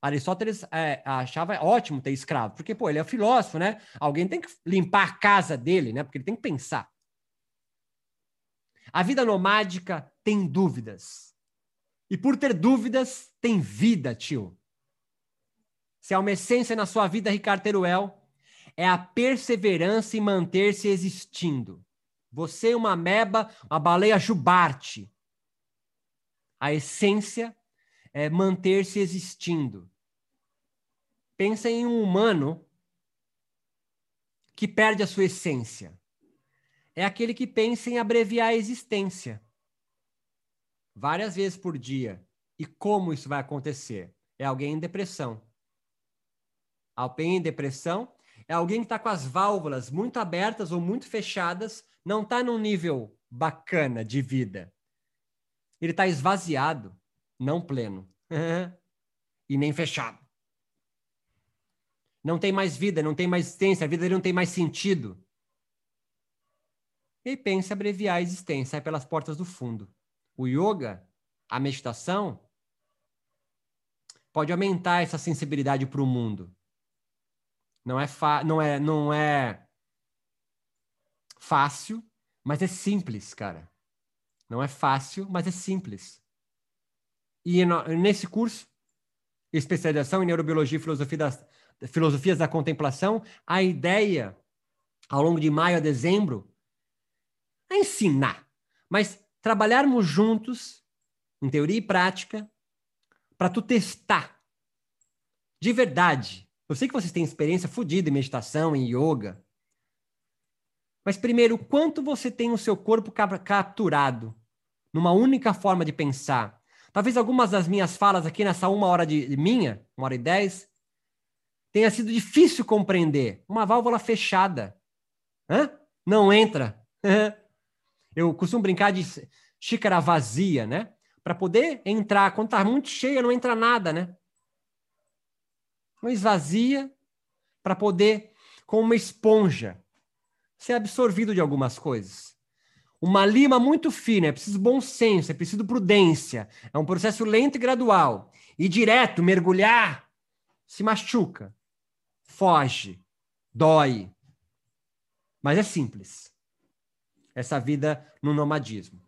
[SPEAKER 1] Aristóteles é, achava ótimo ter escravo, porque, pô, ele é filósofo, né? Alguém tem que limpar a casa dele, né? Porque ele tem que pensar. A vida nomádica tem dúvidas. E por ter dúvidas, tem vida, tio. Se há uma essência na sua vida, Ricardo Teruel, é a perseverança em manter-se existindo. Você, uma meba, uma baleia jubarte. A essência é manter-se existindo. Pensa em um humano que perde a sua essência. É aquele que pensa em abreviar a existência várias vezes por dia. E como isso vai acontecer? É alguém em depressão. Alguém em depressão é alguém que está com as válvulas muito abertas ou muito fechadas, não está num nível bacana de vida. Ele está esvaziado, não pleno. e nem fechado não tem mais vida, não tem mais existência, a vida dele não tem mais sentido. E pensa abreviar a existência, sai pelas portas do fundo. O yoga, a meditação, pode aumentar essa sensibilidade para o mundo. Não é, não, é, não é fácil, mas é simples, cara. Não é fácil, mas é simples. E no, nesse curso, especialização em neurobiologia e filosofia das, filosofias da contemplação, a ideia, ao longo de maio a dezembro, é ensinar, mas trabalharmos juntos, em teoria e prática, para tu testar de verdade Eu sei que vocês têm experiência fodida em meditação, em yoga. Mas primeiro, quanto você tem o seu corpo capturado numa única forma de pensar? Talvez algumas das minhas falas aqui nessa uma hora de minha, uma hora e dez, tenha sido difícil compreender. Uma válvula fechada. Hã? Não entra. Eu costumo brincar de xícara vazia, né? Para poder entrar, quando está muito cheia, não entra nada, né? Não esvazia para poder, como uma esponja, ser absorvido de algumas coisas. Uma lima muito fina, é preciso bom senso, é preciso prudência. É um processo lento e gradual. E direto, mergulhar, se machuca, foge, dói. Mas é simples. Essa vida no nomadismo.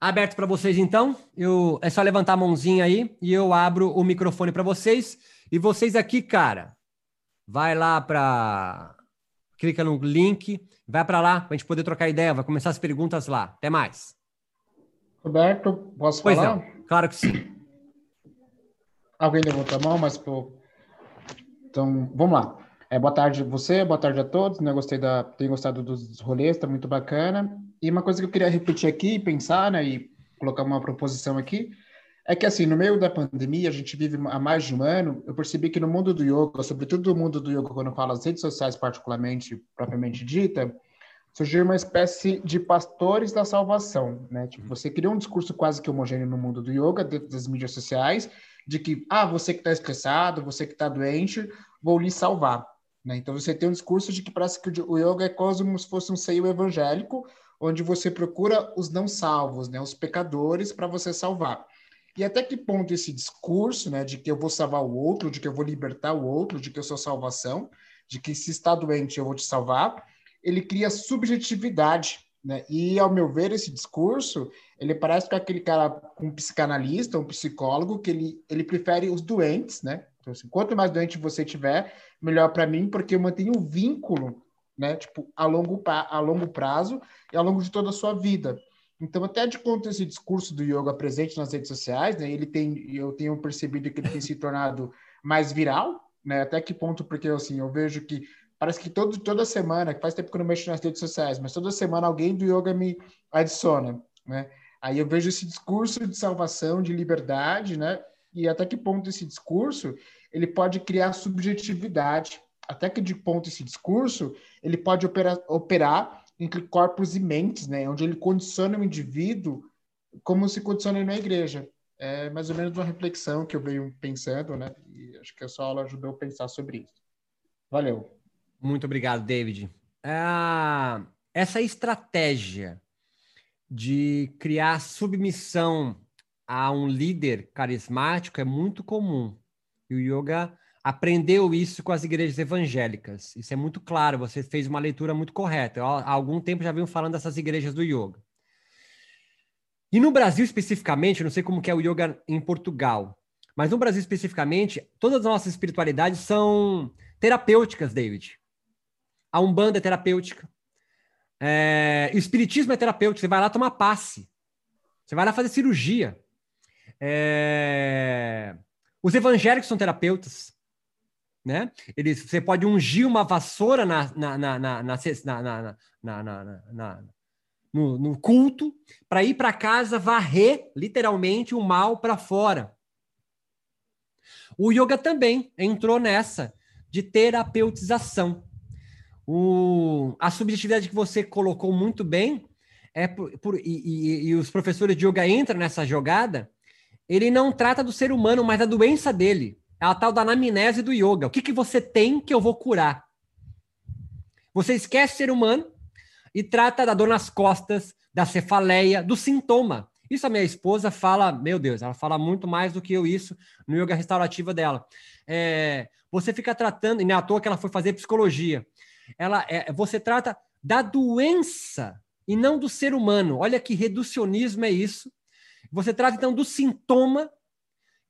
[SPEAKER 1] Aberto para vocês, então. Eu, é só levantar a mãozinha aí e eu abro o microfone para vocês. E vocês aqui, cara, vai lá para. Clica no link, vai para lá para a gente poder trocar ideia. Vai começar as perguntas lá. Até mais.
[SPEAKER 2] Roberto, posso pois falar?
[SPEAKER 1] Não. Claro que sim.
[SPEAKER 2] Alguém levantou a mão, mas. Pô... Então, vamos lá. É, boa tarde a você, boa tarde a todos. Né? Gostei da, tenho gostado dos rolês, está muito bacana. E uma coisa que eu queria repetir aqui, pensar, né, e colocar uma proposição aqui, é que assim, no meio da pandemia, a gente vive há mais de um ano, eu percebi que no mundo do yoga, sobretudo no mundo do yoga, quando eu falo as redes sociais particularmente, propriamente dita, surgiu uma espécie de pastores da salvação, né? Tipo, você criou um discurso quase que homogêneo no mundo do yoga, dentro das mídias sociais, de que, ah, você que está estressado, você que está doente, vou lhe salvar. Né? Então você tem um discurso de que parece que o yoga é quase como se fosse um seio evangélico, onde você procura os não salvos, né, os pecadores, para você salvar. E até que ponto esse discurso, né, de que eu vou salvar o outro, de que eu vou libertar o outro, de que eu sou salvação, de que se está doente eu vou te salvar, ele cria subjetividade, né? E ao meu ver esse discurso, ele parece com aquele cara, um psicanalista, um psicólogo que ele ele prefere os doentes, né? Então, assim, quanto mais doente você tiver, melhor para mim, porque eu mantenho um vínculo né? Tipo, a longo, a longo prazo e ao longo de toda a sua vida. Então, até de conta esse discurso do yoga presente nas redes sociais, né? Ele tem, eu tenho percebido que ele tem se tornado mais viral, né? Até que ponto? Porque assim, eu vejo que parece que todo, toda semana, faz tempo que eu não mexo nas redes sociais, mas toda semana alguém do yoga me adiciona, né? Aí eu vejo esse discurso de salvação, de liberdade, né? E até que ponto esse discurso ele pode criar subjetividade até que de ponto esse discurso ele pode operar, operar entre corpos e mentes, né? Onde ele condiciona o indivíduo como se condiciona na igreja. É mais ou menos uma reflexão que eu venho pensando, né? E acho que a sua aula ajudou a pensar sobre isso. Valeu.
[SPEAKER 1] Muito obrigado, David. Ah, essa estratégia de criar submissão a um líder carismático é muito comum. E o yoga aprendeu isso com as igrejas evangélicas. Isso é muito claro, você fez uma leitura muito correta. há algum tempo já venho falando dessas igrejas do yoga. E no Brasil especificamente, não sei como que é o yoga em Portugal, mas no Brasil especificamente, todas as nossas espiritualidades são terapêuticas, David. A Umbanda é terapêutica. É, o Espiritismo é terapêutico. Você vai lá tomar passe. Você vai lá fazer cirurgia. É, os evangélicos são terapeutas né? Eles, você pode ungir uma vassoura na, na, na, na, na no, no, culto para ir para casa varrer literalmente o mal para fora. O yoga também entrou nessa de terapeutização. O, a subjetividade que você colocou muito bem é por, por e, e, e os professores de yoga entram nessa jogada. Ele não trata do ser humano, mas da doença dele. É a tal da anamnese do yoga. O que, que você tem que eu vou curar? Você esquece ser humano e trata da dor nas costas, da cefaleia, do sintoma. Isso a minha esposa fala, meu Deus, ela fala muito mais do que eu isso no yoga restaurativa dela. É, você fica tratando, e não é à toa que ela foi fazer psicologia. Ela, é, você trata da doença e não do ser humano. Olha que reducionismo é isso. Você trata então do sintoma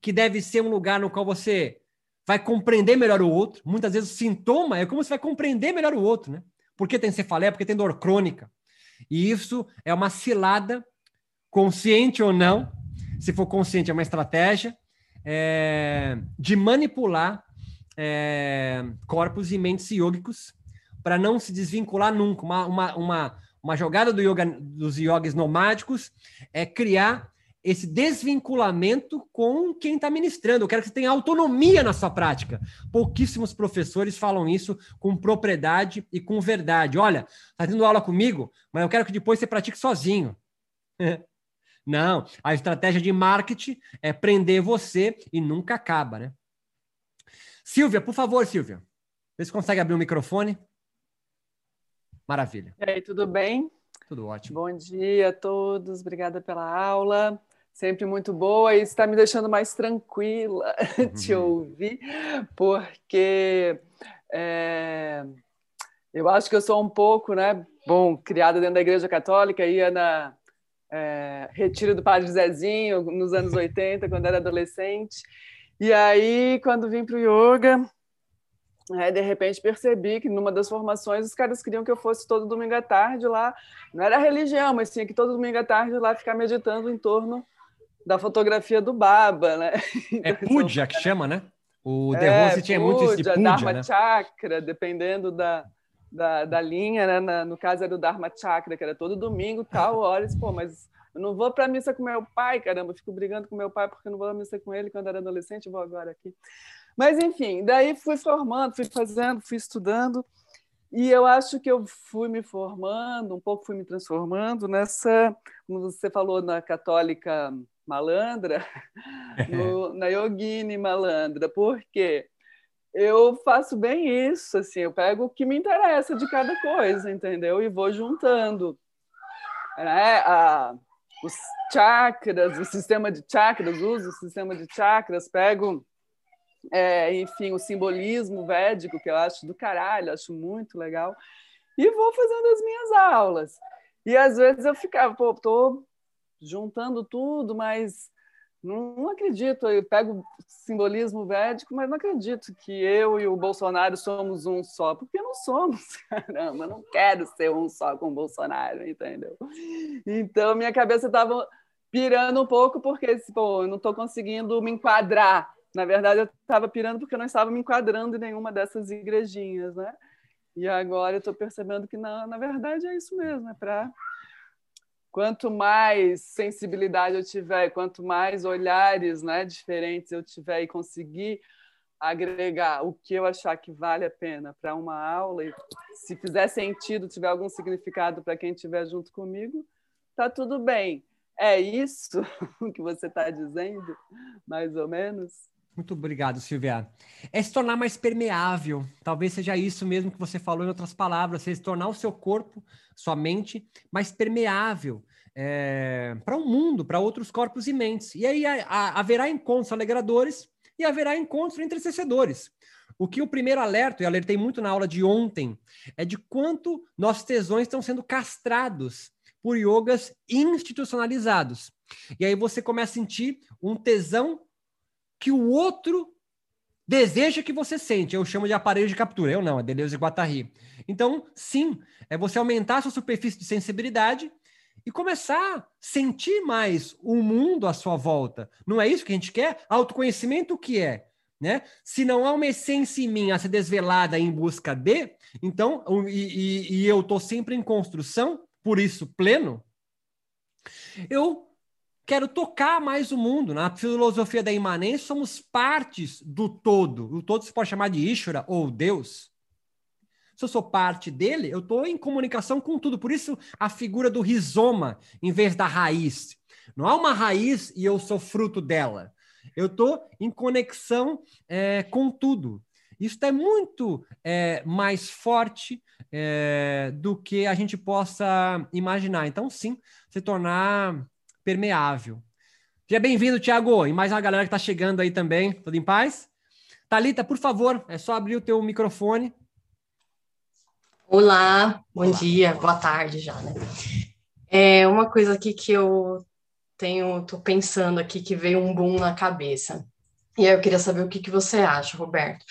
[SPEAKER 1] que deve ser um lugar no qual você vai compreender melhor o outro. Muitas vezes o sintoma é como você vai compreender melhor o outro, né? Porque tem cefaleia, porque tem dor crônica. E isso é uma cilada, consciente ou não, se for consciente, é uma estratégia é, de manipular é, corpos e mentes yogicos para não se desvincular nunca. Uma, uma, uma, uma jogada do yoga, dos yogis nomádicos é criar esse desvinculamento com quem está ministrando. Eu quero que você tenha autonomia na sua prática. Pouquíssimos professores falam isso com propriedade e com verdade. Olha, está tendo aula comigo, mas eu quero que depois você pratique sozinho. Não, a estratégia de marketing é prender você e nunca acaba, né? Silvia, por favor, Silvia. Vê se consegue abrir o microfone. Maravilha.
[SPEAKER 3] E aí, tudo bem?
[SPEAKER 1] Tudo ótimo.
[SPEAKER 3] Bom dia a todos, obrigada pela aula sempre muito boa e está me deixando mais tranquila uhum. de ouvir, porque é, eu acho que eu sou um pouco, né? Bom, criada dentro da Igreja Católica, ia na é, retiro do Padre Zezinho nos anos 80, quando era adolescente. E aí, quando vim para o yoga, é, de repente percebi que numa das formações os caras queriam que eu fosse todo domingo à tarde lá, não era religião, mas tinha que todo domingo à tarde lá ficar meditando em torno da fotografia do Baba, né?
[SPEAKER 1] É Puja que chama, né? O The é, Rose tinha muito isso de Puja,
[SPEAKER 3] Dharma
[SPEAKER 1] né?
[SPEAKER 3] Chakra, dependendo da, da, da linha, né? Na, no caso era o Dharma Chakra, que era todo domingo, tal hora, pô, mas eu não vou para a missa com meu pai, caramba, eu fico brigando com meu pai porque eu não vou à missa com ele quando era adolescente, vou agora aqui. Mas, enfim, daí fui formando, fui fazendo, fui estudando, e eu acho que eu fui me formando, um pouco fui me transformando nessa, como você falou, na católica malandra, no, na Yogini malandra, porque eu faço bem isso, assim, eu pego o que me interessa de cada coisa, entendeu? E vou juntando. Né? A, os chakras, o sistema de chakras, uso o sistema de chakras, pego, é, enfim, o simbolismo védico, que eu acho do caralho, acho muito legal, e vou fazendo as minhas aulas. E às vezes eu ficava, pô, tô juntando tudo, mas não, acredito. Eu pego simbolismo védico, mas não acredito que eu e o Bolsonaro somos um só, porque não somos, caramba, não quero ser um só com o Bolsonaro, entendeu? Então, minha cabeça estava pirando um pouco, porque pô, eu não estou conseguindo me enquadrar. Na verdade, eu estava pirando porque eu não estava me enquadrando em nenhuma dessas igrejinhas, né? E agora eu estou percebendo que, na, na verdade, é isso mesmo, é para quanto mais sensibilidade eu tiver, quanto mais olhares né, diferentes eu tiver e conseguir agregar o que eu achar que vale a pena para uma aula, e se fizer sentido, tiver algum significado para quem estiver junto comigo, tá tudo bem. É isso que você está dizendo, mais ou menos?
[SPEAKER 1] Muito obrigado, Silvia. É se tornar mais permeável. Talvez seja isso mesmo que você falou em outras palavras, se tornar o seu corpo, sua mente, mais permeável é, para o um mundo, para outros corpos e mentes. E aí a, a, haverá encontros alegradores e haverá encontros entrecedores. O que o primeiro alerta, e alertei muito na aula de ontem, é de quanto nossos tesões estão sendo castrados por yogas institucionalizados. E aí você começa a sentir um tesão que o outro deseja que você sente. Eu chamo de aparelho de captura. Eu não, é Deleuze e Guattari. Então, sim, é você aumentar a sua superfície de sensibilidade e começar a sentir mais o mundo à sua volta. Não é isso que a gente quer? Autoconhecimento o que é? Né? Se não há uma essência em mim a ser desvelada em busca de, então, e, e, e eu estou sempre em construção, por isso pleno, eu quero tocar mais o mundo. Na filosofia da imanência, somos partes do todo. O todo se pode chamar de Ishvara ou Deus. Se eu sou parte dele, eu estou em comunicação com tudo. Por isso, a figura do rizoma em vez da raiz. Não há uma raiz e eu sou fruto dela. Eu estou em conexão é, com tudo. Isso é muito é, mais forte é, do que a gente possa imaginar. Então, sim, se tornar permeável. Seja bem-vindo, Tiago, e mais uma galera que está chegando aí também. Tudo em paz? Talita, por favor, é só abrir o teu microfone.
[SPEAKER 4] Olá, bom Olá. dia, boa tarde já, né? É uma coisa aqui que eu tenho, tô pensando aqui que veio um boom na cabeça. E aí eu queria saber o que, que você acha, Roberto.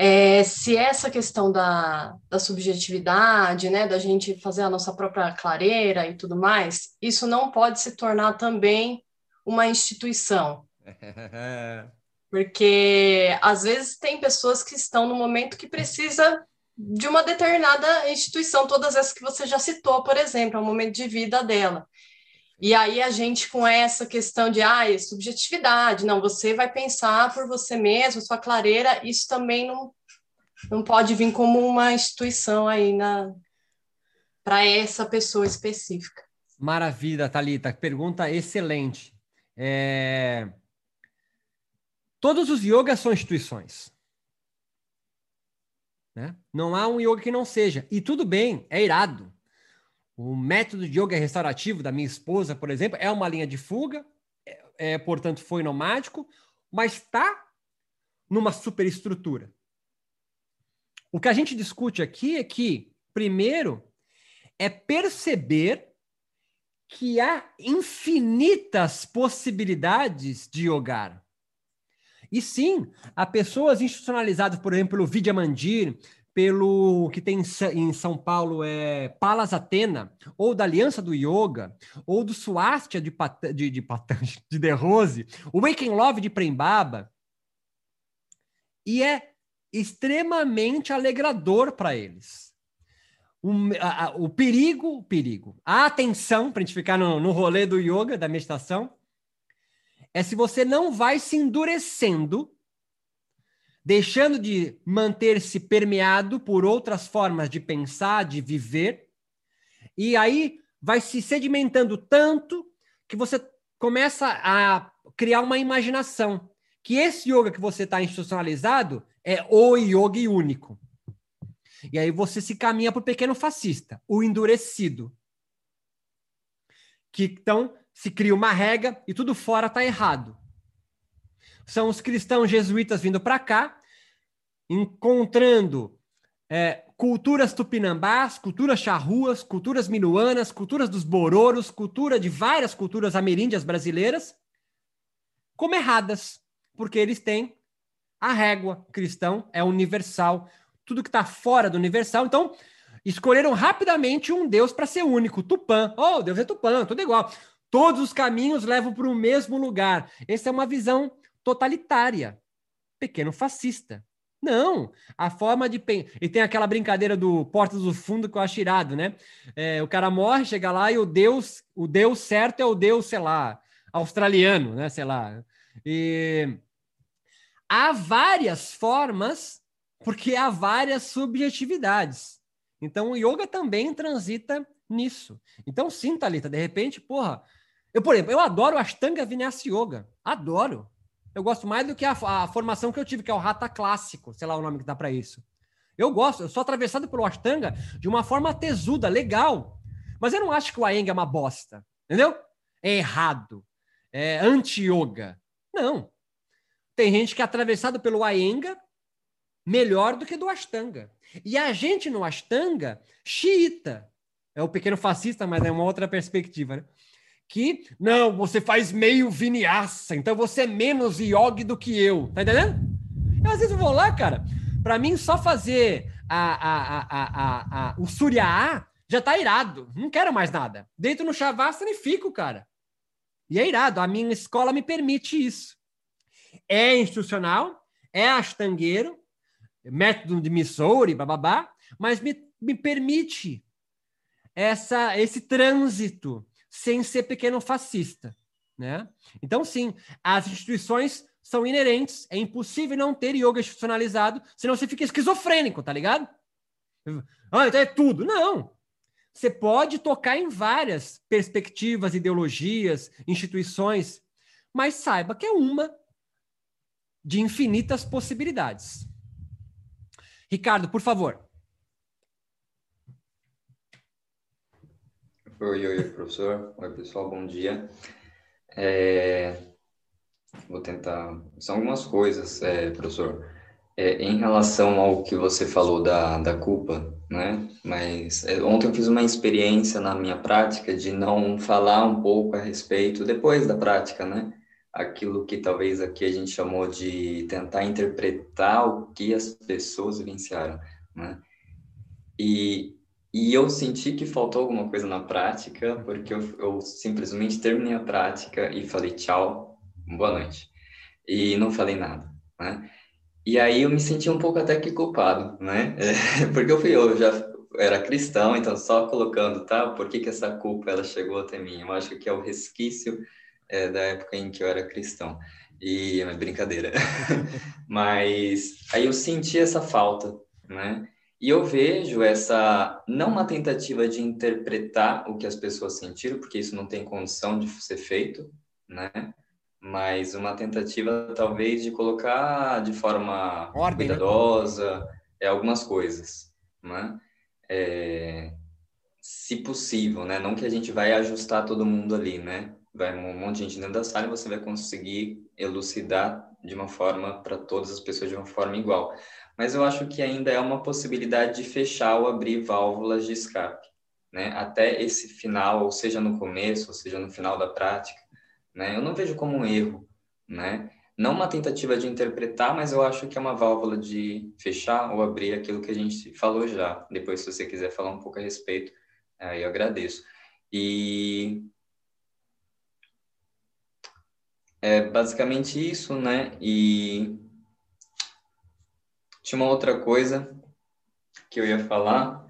[SPEAKER 4] É, se essa questão da, da subjetividade, né, da gente fazer a nossa própria clareira e tudo mais, isso não pode se tornar também uma instituição. Porque às vezes tem pessoas que estão no momento que precisa de uma determinada instituição, todas essas que você já citou, por exemplo, é o momento de vida dela. E aí a gente com essa questão de ah, subjetividade, não, você vai pensar por você mesmo, sua clareira, isso também não, não pode vir como uma instituição aí na para essa pessoa específica.
[SPEAKER 1] Maravilha, Talita. Pergunta excelente. É... Todos os yogas são instituições. Né? Não há um yoga que não seja. E tudo bem, é irado. O método de yoga restaurativo da minha esposa, por exemplo, é uma linha de fuga, é, é portanto, foi nomádico, mas está numa superestrutura. O que a gente discute aqui é que, primeiro, é perceber que há infinitas possibilidades de yogar. E sim, há pessoas institucionalizadas, por exemplo, pelo Vidya Mandir, pelo que tem em São Paulo é Palas Atena, ou da Aliança do Yoga, ou do Swastika de, Pat, de, de, de De Rose, o Waking Love de Prembaba. E é extremamente alegrador para eles. O, a, o perigo, perigo, a atenção, para a gente ficar no, no rolê do yoga, da meditação, é se você não vai se endurecendo, deixando de manter-se permeado por outras formas de pensar, de viver, e aí vai se sedimentando tanto que você começa a criar uma imaginação que esse yoga que você está institucionalizado é o yoga único. E aí você se caminha para o pequeno fascista, o endurecido. Que então se cria uma regra e tudo fora está errado. São os cristãos jesuítas vindo para cá, encontrando é, culturas tupinambás, culturas charruas, culturas minuanas, culturas dos bororos, cultura de várias culturas ameríndias brasileiras, como erradas, porque eles têm a régua cristão, é universal, tudo que está fora do universal. Então, escolheram rapidamente um Deus para ser único, Tupã. Oh, Deus é Tupã, tudo igual. Todos os caminhos levam para o mesmo lugar. Essa é uma visão totalitária, pequeno fascista. Não, a forma de pensar. E tem aquela brincadeira do Portas do Fundo que eu acho irado, né? É, o cara morre, chega lá e o Deus, o Deus certo é o Deus, sei lá, australiano, né? Sei lá. E há várias formas porque há várias subjetividades. Então, o yoga também transita nisso. Então, sim, Thalita, de repente, porra. Eu, por exemplo, eu adoro Ashtanga Vinyasa Yoga. Adoro. Eu gosto mais do que a, a formação que eu tive, que é o Rata Clássico, sei lá o nome que dá para isso. Eu gosto, eu sou atravessado pelo Ashtanga de uma forma tesuda, legal. Mas eu não acho que o Aenga é uma bosta, entendeu? É errado. É anti-yoga. Não. Tem gente que é atravessado pelo Aenga melhor do que do Ashtanga. E a gente no Ashtanga, xiita, é o pequeno fascista, mas é uma outra perspectiva, né? Que, não, você faz meio vinyasa, então você é menos yogi do que eu, tá entendendo? Eu, às vezes vou lá, cara, para mim só fazer a, a, a, a, o Surya já tá irado, não quero mais nada. Deito no Shavasana e fico, cara. E é irado, a minha escola me permite isso. É institucional, é astangueiro, método de Missouri, bababá, mas me, me permite essa, esse trânsito sem ser pequeno fascista. Né? Então, sim, as instituições são inerentes, é impossível não ter yoga institucionalizado, senão você fica esquizofrênico, tá ligado? Ah, então é tudo. Não. Você pode tocar em várias perspectivas, ideologias, instituições, mas saiba que é uma de infinitas possibilidades. Ricardo, por favor.
[SPEAKER 5] Oi, oi, professor. Oi, pessoal, bom dia. É... Vou tentar. São algumas coisas, é, professor. É, em relação ao que você falou da, da culpa, né? Mas é, ontem eu fiz uma experiência na minha prática de não falar um pouco a respeito, depois da prática, né? aquilo que talvez aqui a gente chamou de tentar interpretar o que as pessoas vivenciaram, né? E, e eu senti que faltou alguma coisa na prática, porque eu, eu simplesmente terminei a prática e falei tchau, boa noite. e não falei nada, né? E aí eu me senti um pouco até que culpado, né? É, porque eu fui, eu já era cristão, então só colocando, tá? Por que que essa culpa ela chegou até mim? Eu acho que é o resquício é, da época em que eu era cristão. E é brincadeira. Mas aí eu senti essa falta, né? E eu vejo essa, não uma tentativa de interpretar o que as pessoas sentiram, porque isso não tem condição de ser feito, né? Mas uma tentativa, talvez, de colocar de forma Ordem, né? cuidadosa né? é, algumas coisas, né? É, se possível, né? Não que a gente vai ajustar todo mundo ali, né? Vai um monte de gente dentro da sala e você vai conseguir elucidar de uma forma para todas as pessoas de uma forma igual mas eu acho que ainda é uma possibilidade de fechar ou abrir válvulas de escape, né? Até esse final, ou seja no começo, ou seja no final da prática, né? Eu não vejo como um erro, né? Não uma tentativa de interpretar, mas eu acho que é uma válvula de fechar ou abrir aquilo que a gente falou já. Depois, se você quiser falar um pouco a respeito, aí eu agradeço. E é basicamente isso, né? E tinha uma outra coisa que eu ia falar,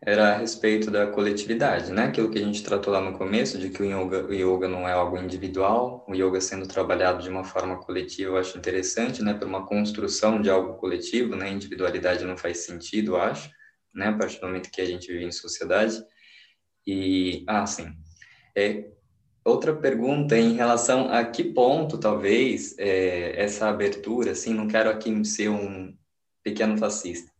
[SPEAKER 5] era a respeito da coletividade, né? Aquilo que a gente tratou lá no começo, de que o yoga, o yoga não é algo individual, o yoga sendo trabalhado de uma forma coletiva, eu acho interessante, né? Para uma construção de algo coletivo, né? Individualidade não faz sentido, eu acho, né? A partir do momento que a gente vive em sociedade. E, ah, sim. É, outra pergunta em relação a que ponto, talvez, é, essa abertura, assim, não quero aqui ser um, pequeno fascista,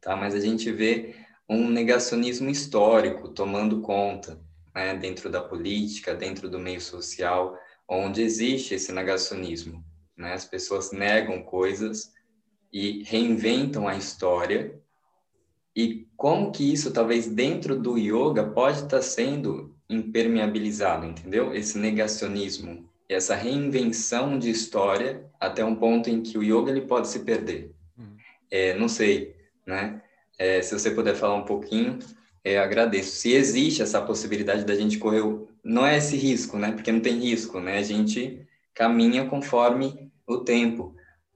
[SPEAKER 5] tá? Mas a gente vê um negacionismo histórico tomando conta, né, dentro da política, dentro do meio social, onde existe esse negacionismo, né? As pessoas negam coisas e reinventam a história. E como que isso, talvez dentro do yoga, pode estar sendo impermeabilizado, entendeu? Esse negacionismo, essa reinvenção de história até um ponto em que o yoga ele pode se perder. É, não sei, né? É, se você puder falar um pouquinho, é, agradeço. Se existe essa possibilidade da gente correr, não é esse risco, né? Porque não tem risco, né? A gente caminha conforme o tempo,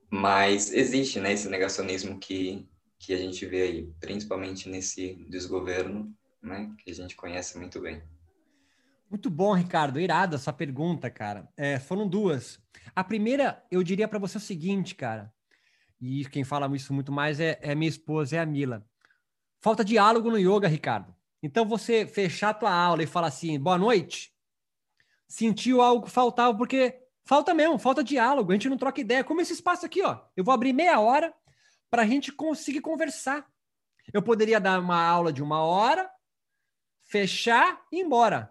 [SPEAKER 5] mas existe, né? Esse negacionismo que que a gente vê aí, principalmente nesse desgoverno, né? Que a gente conhece muito bem.
[SPEAKER 1] Muito bom, Ricardo. Irada essa pergunta, cara. É, foram duas. A primeira, eu diria para você o seguinte, cara. E quem fala isso muito mais é, é minha esposa, é a Mila. Falta diálogo no yoga, Ricardo. Então você fechar a tua aula e falar assim, boa noite, sentiu algo faltava, porque falta mesmo, falta diálogo, a gente não troca ideia. Como esse espaço aqui, ó. Eu vou abrir meia hora para a gente conseguir conversar. Eu poderia dar uma aula de uma hora, fechar e ir embora.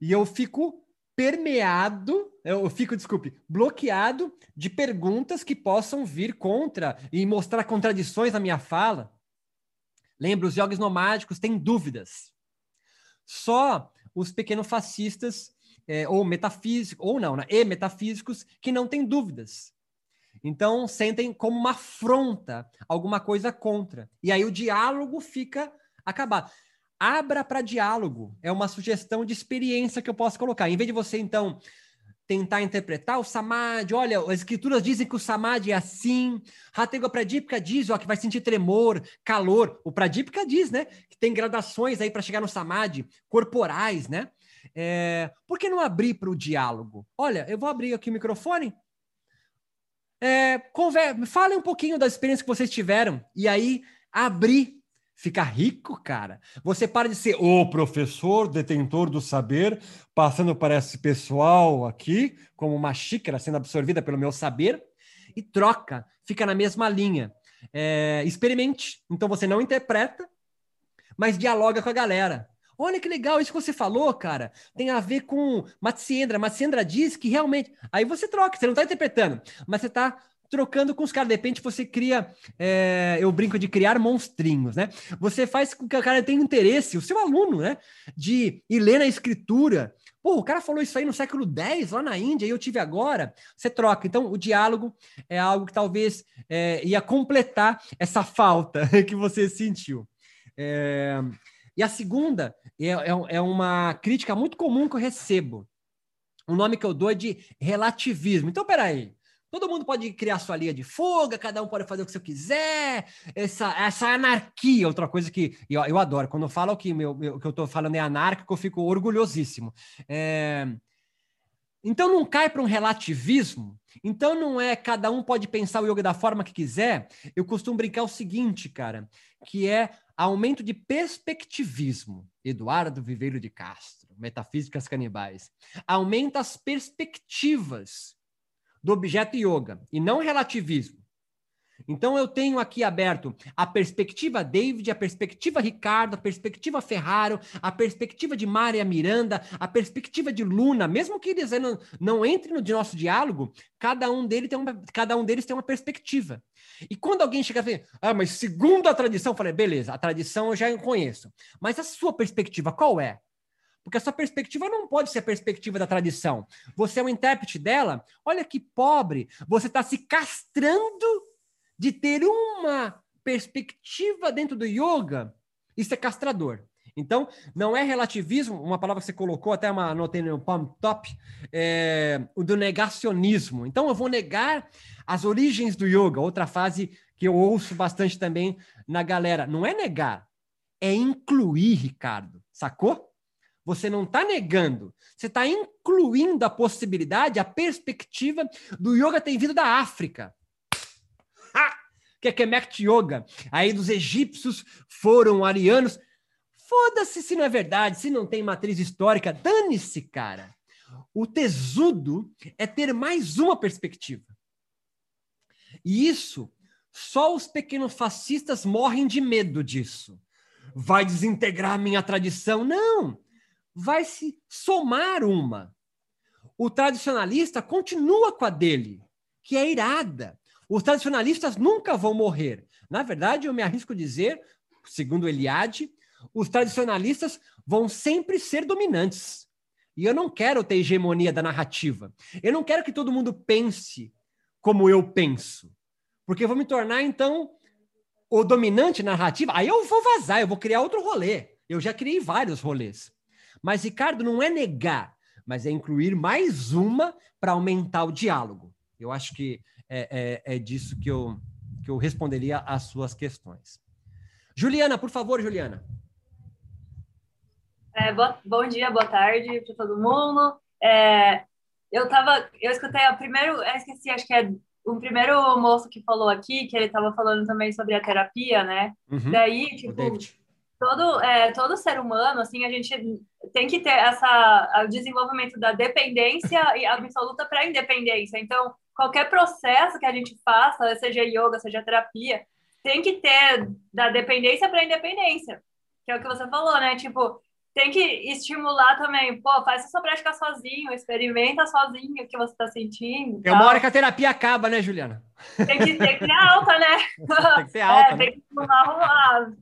[SPEAKER 1] E eu fico permeado, eu fico, desculpe, bloqueado de perguntas que possam vir contra e mostrar contradições na minha fala. Lembra, os jogos nomádicos têm dúvidas. Só os pequenos fascistas, é, ou metafísicos, ou não, né, e metafísicos, que não têm dúvidas. Então, sentem como uma afronta, alguma coisa contra. E aí o diálogo fica acabado abra para diálogo. É uma sugestão de experiência que eu posso colocar. Em vez de você, então, tentar interpretar o samadhi, olha, as escrituras dizem que o samadhi é assim, Hatega Pradipika diz ó, que vai sentir tremor, calor. O Pradipika diz, né, que tem gradações aí para chegar no samadhi, corporais, né? É, por que não abrir para o diálogo? Olha, eu vou abrir aqui o microfone. É, conver... Um pouquinho da experiência que vocês tiveram e aí abrir fica rico, cara. Você para de ser o professor, detentor do saber, passando para esse pessoal aqui, como uma xícara sendo absorvida pelo meu saber, e troca, fica na mesma linha. É, experimente. Então você não interpreta, mas dialoga com a galera. Olha que legal, isso que você falou, cara, tem a ver com Matsiendra. Matsiendra diz que realmente. Aí você troca, você não está interpretando, mas você está trocando com os caras. De repente você cria, é, eu brinco de criar monstrinhos, né? Você faz com que o cara tenha interesse, o seu aluno, né? De ir ler na escritura. Pô, o cara falou isso aí no século X, lá na Índia, e eu tive agora. Você troca. Então, o diálogo é algo que talvez é, ia completar essa falta que você sentiu. É, e a segunda é, é, é uma crítica muito comum que eu recebo. O nome que eu dou é de relativismo. Então, peraí. Todo mundo pode criar sua linha de fuga, cada um pode fazer o que você quiser. Essa, essa anarquia, outra coisa que eu, eu adoro. Quando eu falo que, meu, meu, que eu estou falando é anárquico, eu fico orgulhosíssimo. É... Então não cai para um relativismo. Então não é cada um pode pensar o yoga da forma que quiser. Eu costumo brincar o seguinte, cara, que é aumento de perspectivismo. Eduardo Viveiro de Castro, Metafísicas Canibais. Aumenta as perspectivas do objeto yoga e não relativismo. Então eu tenho aqui aberto a perspectiva David, a perspectiva Ricardo, a perspectiva Ferraro, a perspectiva de Maria Miranda, a perspectiva de Luna, mesmo que eles não, não entrem no nosso diálogo, cada um, deles tem uma, cada um deles tem uma perspectiva. E quando alguém chega a ver, ah, mas segundo a tradição, eu falei, beleza, a tradição eu já conheço. Mas a sua perspectiva qual é? Porque a sua perspectiva não pode ser a perspectiva da tradição. Você é um intérprete dela. Olha que pobre. Você está se castrando de ter uma perspectiva dentro do yoga. Isso é castrador. Então, não é relativismo, uma palavra que você colocou, até uma anotei no palm top, é, o do negacionismo. Então, eu vou negar as origens do yoga, outra fase que eu ouço bastante também na galera. Não é negar, é incluir, Ricardo. Sacou? Você não está negando, você está incluindo a possibilidade, a perspectiva do yoga ter vindo da África. Ha! Que é Kemet Yoga. Aí dos egípcios foram arianos. Foda-se se não é verdade, se não tem matriz histórica, dane-se, cara. O tesudo é ter mais uma perspectiva. E isso, só os pequenos fascistas morrem de medo disso. Vai desintegrar minha tradição? Não vai se somar uma. O tradicionalista continua com a dele, que é irada. Os tradicionalistas nunca vão morrer. Na verdade, eu me arrisco a dizer, segundo Eliade, os tradicionalistas vão sempre ser dominantes. E eu não quero ter hegemonia da narrativa. Eu não quero que todo mundo pense como eu penso. Porque eu vou me tornar, então, o dominante narrativa. Aí eu vou vazar, eu vou criar outro rolê. Eu já criei vários rolês. Mas, Ricardo, não é negar, mas é incluir mais uma para aumentar o diálogo. Eu acho que é, é, é, disso que eu, que eu responderia às suas questões. Juliana, por favor, Juliana.
[SPEAKER 6] É, bom dia, boa tarde para todo mundo. É, eu tava, eu escutei o primeiro, esqueci, acho que é o primeiro moço que falou aqui, que ele estava falando também sobre a terapia, né? Uhum. Daí, tipo, todo, é, todo ser humano, assim, a gente tem que ter essa o desenvolvimento da dependência e absoluta para a independência. Então, qualquer processo que a gente faça, seja yoga, seja terapia, tem que ter da dependência para a independência, que é o que você falou, né? Tipo, tem que estimular também, pô, faz essa prática sozinho, experimenta sozinho o que você está sentindo.
[SPEAKER 1] É uma hora que a terapia acaba, né, Juliana?
[SPEAKER 6] Tem que, tem que ser alta, né?
[SPEAKER 1] Tem que ser alta. É,
[SPEAKER 6] né? Tem que estimular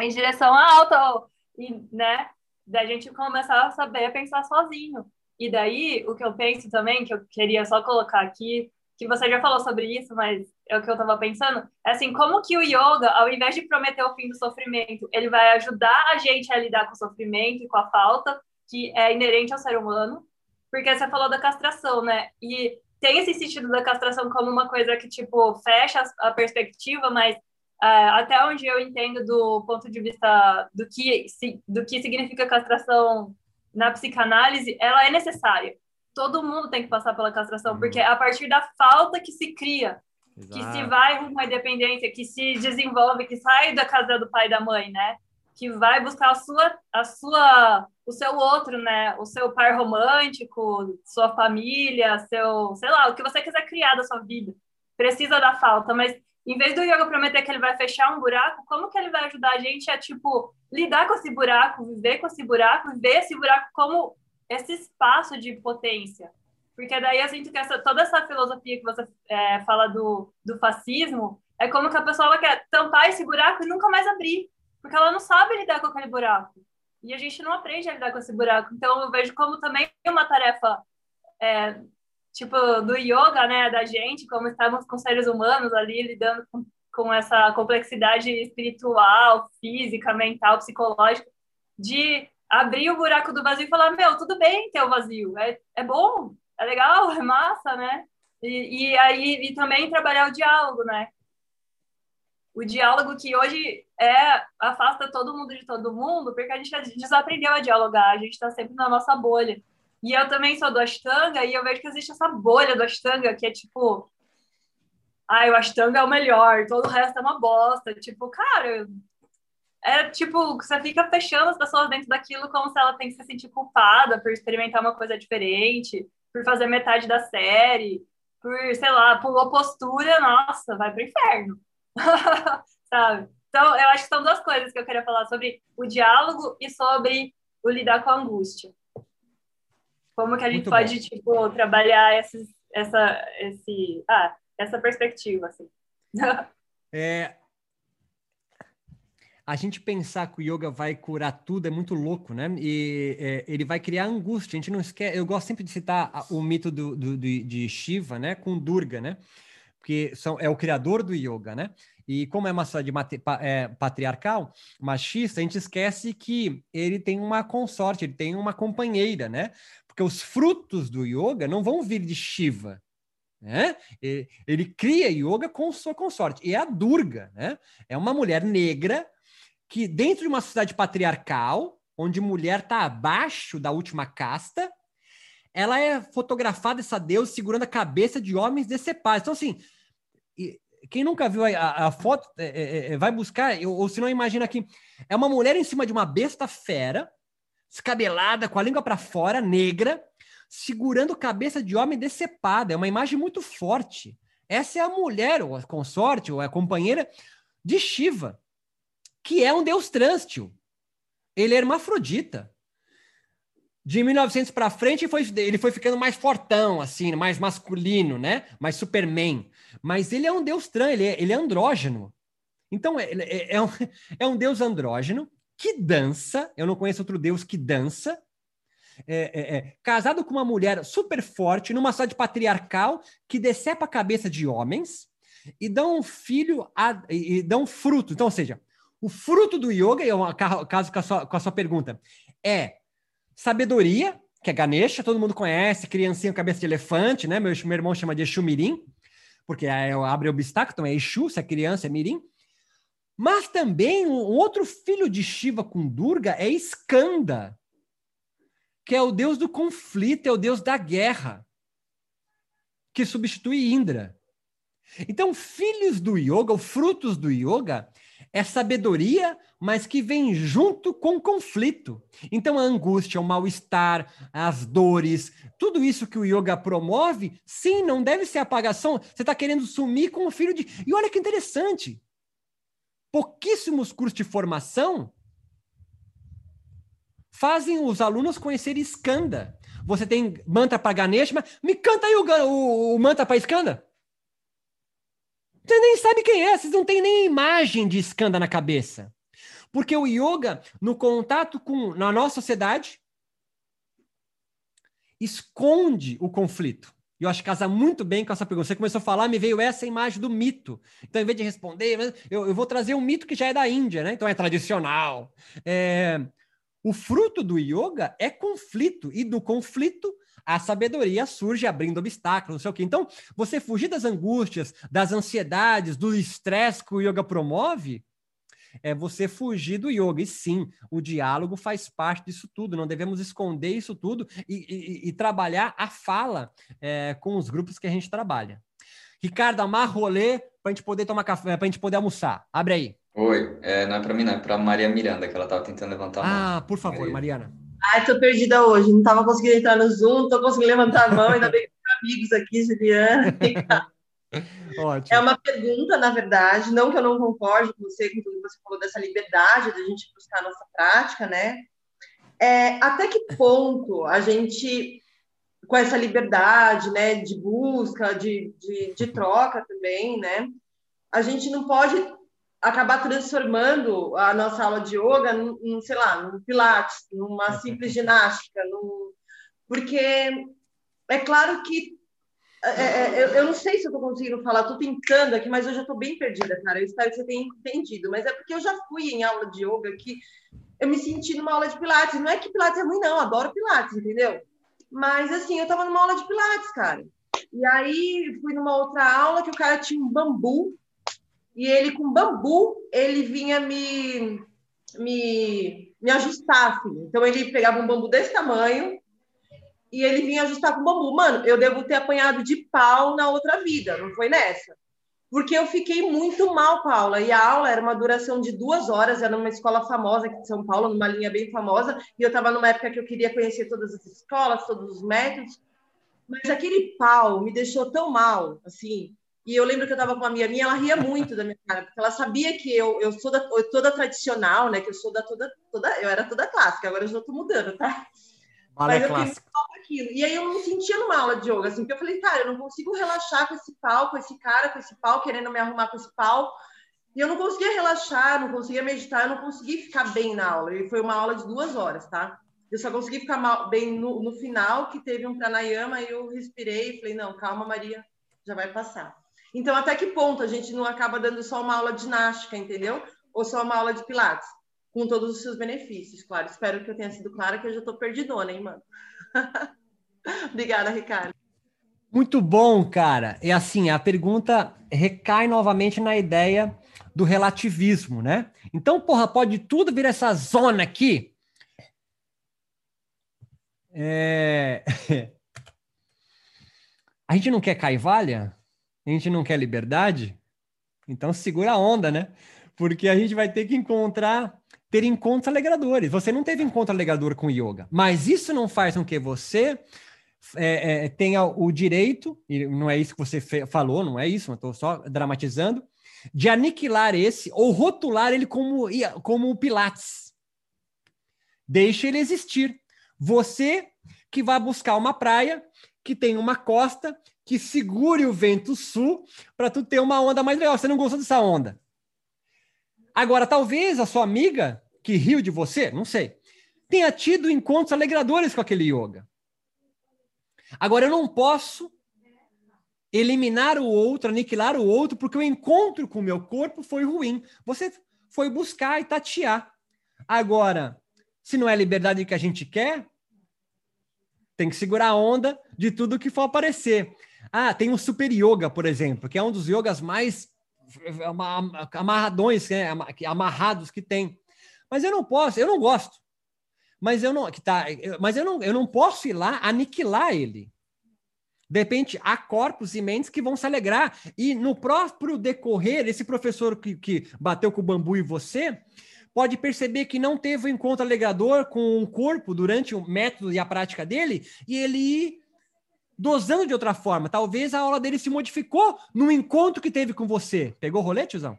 [SPEAKER 6] em direção alta, e, né? Da gente começar a saber pensar sozinho. E daí, o que eu penso também, que eu queria só colocar aqui, que você já falou sobre isso, mas é o que eu estava pensando, é assim, como que o yoga, ao invés de prometer o fim do sofrimento, ele vai ajudar a gente a lidar com o sofrimento e com a falta, que é inerente ao ser humano, porque você falou da castração, né? E tem esse sentido da castração como uma coisa que, tipo, fecha a perspectiva, mas até onde eu entendo do ponto de vista do que, do que significa castração na psicanálise, ela é necessária. Todo mundo tem que passar pela castração, uhum. porque é a partir da falta que se cria, Exato. que se vai rumo à independência, que se desenvolve, que sai da casa do pai e da mãe, né? Que vai buscar a sua, a sua, o seu outro, né? O seu par romântico, sua família, seu, sei lá, o que você quiser criar da sua vida. Precisa da falta, mas em vez do yoga prometer que ele vai fechar um buraco, como que ele vai ajudar a gente a, tipo, lidar com esse buraco, viver com esse buraco, ver esse buraco como esse espaço de potência? Porque daí eu sinto que essa, toda essa filosofia que você é, fala do, do fascismo é como que a pessoa quer tampar esse buraco e nunca mais abrir, porque ela não sabe lidar com aquele buraco. E a gente não aprende a lidar com esse buraco. Então eu vejo como também uma tarefa é, tipo, do yoga, né, da gente, como estamos com seres humanos ali lidando com, com essa complexidade espiritual, física, mental, psicológica, de abrir o buraco do vazio e falar, meu, tudo bem ter o vazio, é, é bom, é legal, é massa, né? E, e aí e também trabalhar o diálogo, né? O diálogo que hoje é afasta todo mundo de todo mundo, porque a gente desaprendeu a dialogar, a gente está sempre na nossa bolha. E eu também sou do Ashtanga e eu vejo que existe essa bolha do Ashtanga que é tipo, ai, o Ashtanga é o melhor, todo o resto é uma bosta. Tipo, cara, é tipo, você fica fechando as pessoas dentro daquilo como se ela tem que se sentir culpada por experimentar uma coisa diferente, por fazer metade da série, por, sei lá, pulou postura, nossa, vai pro inferno. Sabe? Então, eu acho que são duas coisas que eu queria falar sobre o diálogo e sobre o lidar com a angústia. Como que a gente Muito pode, bom. tipo, trabalhar esses, essa, esse, ah, essa perspectiva, assim.
[SPEAKER 1] É, a gente pensar que o yoga vai curar tudo é muito louco, né? E é, ele vai criar angústia. A gente não esquece. Eu gosto sempre de citar o mito do, do, de Shiva, né? Com Durga, né? Porque são, é o criador do yoga, né? E como é uma sociedade é, patriarcal, machista, a gente esquece que ele tem uma consorte, ele tem uma companheira, né? Porque os frutos do yoga não vão vir de Shiva, né? Ele, cria yoga com sua consorte. E a Durga, né? É uma mulher negra que dentro de uma sociedade patriarcal, onde mulher está abaixo da última casta, ela é fotografada, essa deusa, segurando a cabeça de homens decepados. Então, assim, quem nunca viu a, a foto, é, é, é vai buscar, ou, se não, imagina que é uma mulher em cima de uma besta fera, descabelada, com a língua para fora, negra, segurando cabeça de homem decepada. É uma imagem muito forte. Essa é a mulher, ou a consorte, ou a companheira de Shiva, que é um deus trânstil. Ele é hermafrodita. De 1900 para frente, foi, ele foi ficando mais fortão, assim, mais masculino, né? Mais Superman. Mas ele é um deus trans, ele é, ele é andrógeno. Então, é, é, é, um, é um deus andrógeno que dança. Eu não conheço outro deus que dança. É, é, é, casado com uma mulher super forte, numa cidade patriarcal, que decepa a cabeça de homens e dá um filho, a, e dá um fruto. Então, ou seja, o fruto do yoga, e é um caso com a, sua, com a sua pergunta, é sabedoria, que é Ganesha, todo mundo conhece, criancinha com cabeça de elefante, né? Meu, meu irmão chama de Exu Mirim, porque é, abre obstáculo, então é Exu, se é criança, é Mirim. Mas também um outro filho de Shiva com Durga é Skanda, que é o deus do conflito, é o deus da guerra, que substitui Indra. Então, filhos do yoga, ou frutos do yoga, é sabedoria, mas que vem junto com conflito. Então, a angústia, o mal-estar, as dores, tudo isso que o yoga promove, sim, não deve ser apagação. Você está querendo sumir com o filho de. E olha que interessante. Pouquíssimos cursos de formação fazem os alunos conhecer Skanda. Você tem mantra para Ganesha, mas me canta aí o, o, o mantra para Skanda. Você nem sabe quem é, vocês não têm nem imagem de Skanda na cabeça. Porque o yoga, no contato com na nossa sociedade, esconde o conflito. E eu acho que casa muito bem com essa pergunta. Você começou a falar, me veio essa imagem do mito. Então, em vez de responder, eu, eu vou trazer um mito que já é da Índia, né? Então é tradicional. É... O fruto do yoga é conflito, e do conflito a sabedoria surge abrindo obstáculos, não sei o quê. Então, você fugir das angústias, das ansiedades, do estresse que o yoga promove, é você fugir do yoga. E sim, o diálogo faz parte disso tudo. Não devemos esconder isso tudo e, e, e trabalhar a fala é, com os grupos que a gente trabalha. Ricardo, amarra rolê para a gente poder tomar café, para a gente poder almoçar. Abre aí.
[SPEAKER 5] Oi, é, não é para mim, não, é para Maria Miranda, que ela estava tentando levantar a
[SPEAKER 1] mão. Ah, por favor, Maria. Mariana.
[SPEAKER 7] Ai, tô perdida hoje, não tava conseguindo entrar no Zoom, tô conseguindo levantar a mão, ainda bem que tem amigos aqui, Juliana. Ótimo. É uma pergunta, na verdade, não que eu não concorde com você, com tudo que você falou dessa liberdade da gente buscar a nossa prática, né? É, até que ponto a gente, com essa liberdade, né, de busca, de, de, de troca também, né, a gente não pode acabar transformando a nossa aula de yoga num, sei lá, num pilates, numa simples ginástica, num... porque é claro que é, é, é eu, eu, não sei se eu estou conseguindo falar, estou tentando aqui, mas eu já estou bem perdida, cara. Eu espero que você tenha entendido. Mas é porque eu já fui em aula de yoga que eu me senti numa aula de pilates. Não é que pilates é ruim, não. Adoro pilates, entendeu? Mas assim, eu estava numa aula de pilates, cara. E aí fui numa outra aula que o cara tinha um bambu e ele com bambu ele vinha me me, me ajustar assim. Então ele pegava um bambu desse tamanho e ele vinha ajustar com bambu. Mano, eu devo ter apanhado de pau na outra vida, não foi nessa? Porque eu fiquei muito mal com a aula. E a aula era uma duração de duas horas, era numa escola famosa aqui de São Paulo, numa linha bem famosa, e eu estava numa época que eu queria conhecer todas as escolas, todos os métodos. Mas aquele pau me deixou tão mal, assim. E eu lembro que eu estava com uma amiga minha, ela ria muito da minha cara, porque ela sabia que eu, eu sou da, eu toda tradicional, né? Que eu sou da toda, toda eu era toda clássica, agora eu já estou mudando, tá?
[SPEAKER 1] Mas eu clássico.
[SPEAKER 7] aquilo. E aí eu não sentia numa aula de yoga, assim, porque eu falei, cara, eu não consigo relaxar com esse pau, com esse cara, com esse pau, querendo me arrumar com esse pau. E eu não conseguia relaxar, não conseguia meditar, eu não conseguia ficar bem na aula. E foi uma aula de duas horas, tá? Eu só consegui ficar mal, bem no, no final, que teve um pranayama, e eu respirei e falei, não, calma, Maria, já vai passar. Então, até que ponto a gente não acaba dando só uma aula de ginástica, entendeu? Ou só uma aula de pilates? Com todos os seus benefícios, claro. Espero que eu tenha sido clara, que eu já estou perdidona, hein, mano? Obrigada, Ricardo.
[SPEAKER 1] Muito bom, cara. E assim, a pergunta recai novamente na ideia do relativismo, né? Então, porra, pode tudo vir essa zona aqui? É... a gente não quer caivalha? A gente não quer liberdade? Então segura a onda, né? Porque a gente vai ter que encontrar ter encontros alegradores. Você não teve encontro alegrador com yoga, mas isso não faz com que você é, é, tenha o direito, e não é isso que você falou, não é isso, eu estou só dramatizando, de aniquilar esse ou rotular ele como, como o Pilates. Deixe ele existir. Você que vai buscar uma praia que tem uma costa que segure o vento sul para tu ter uma onda mais legal. Você não gostou dessa onda? Agora, talvez a sua amiga, que riu de você, não sei, tenha tido encontros alegradores com aquele yoga. Agora, eu não posso eliminar o outro, aniquilar o outro, porque o encontro com o meu corpo foi ruim. Você foi buscar e tatear. Agora, se não é a liberdade que a gente quer, tem que segurar a onda de tudo que for aparecer. Ah, tem o super yoga, por exemplo, que é um dos yogas mais amarradões, né? amarrados que tem. Mas eu não posso, eu não gosto. Mas eu não, que tá, mas eu não, eu não posso ir lá aniquilar ele. De repente, há corpos e mentes que vão se alegrar. E no próprio decorrer, esse professor que, que bateu com o bambu e você pode perceber que não teve um encontro alegrador com o corpo durante o método e a prática dele, e ele dosando de outra forma. Talvez a aula dele se modificou no encontro que teve com você. Pegou o rolê, tiozão?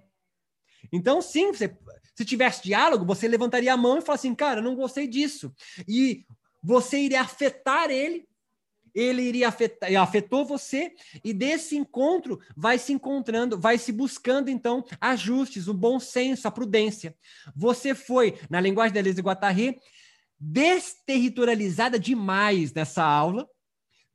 [SPEAKER 1] Então, sim, você, se tivesse diálogo, você levantaria a mão e falaria assim, cara, não gostei disso. E você iria afetar ele, ele iria afetar, afetou você, e desse encontro vai se encontrando, vai se buscando, então, ajustes, o bom senso, a prudência. Você foi, na linguagem da Elise Guattari, desterritorializada demais nessa aula,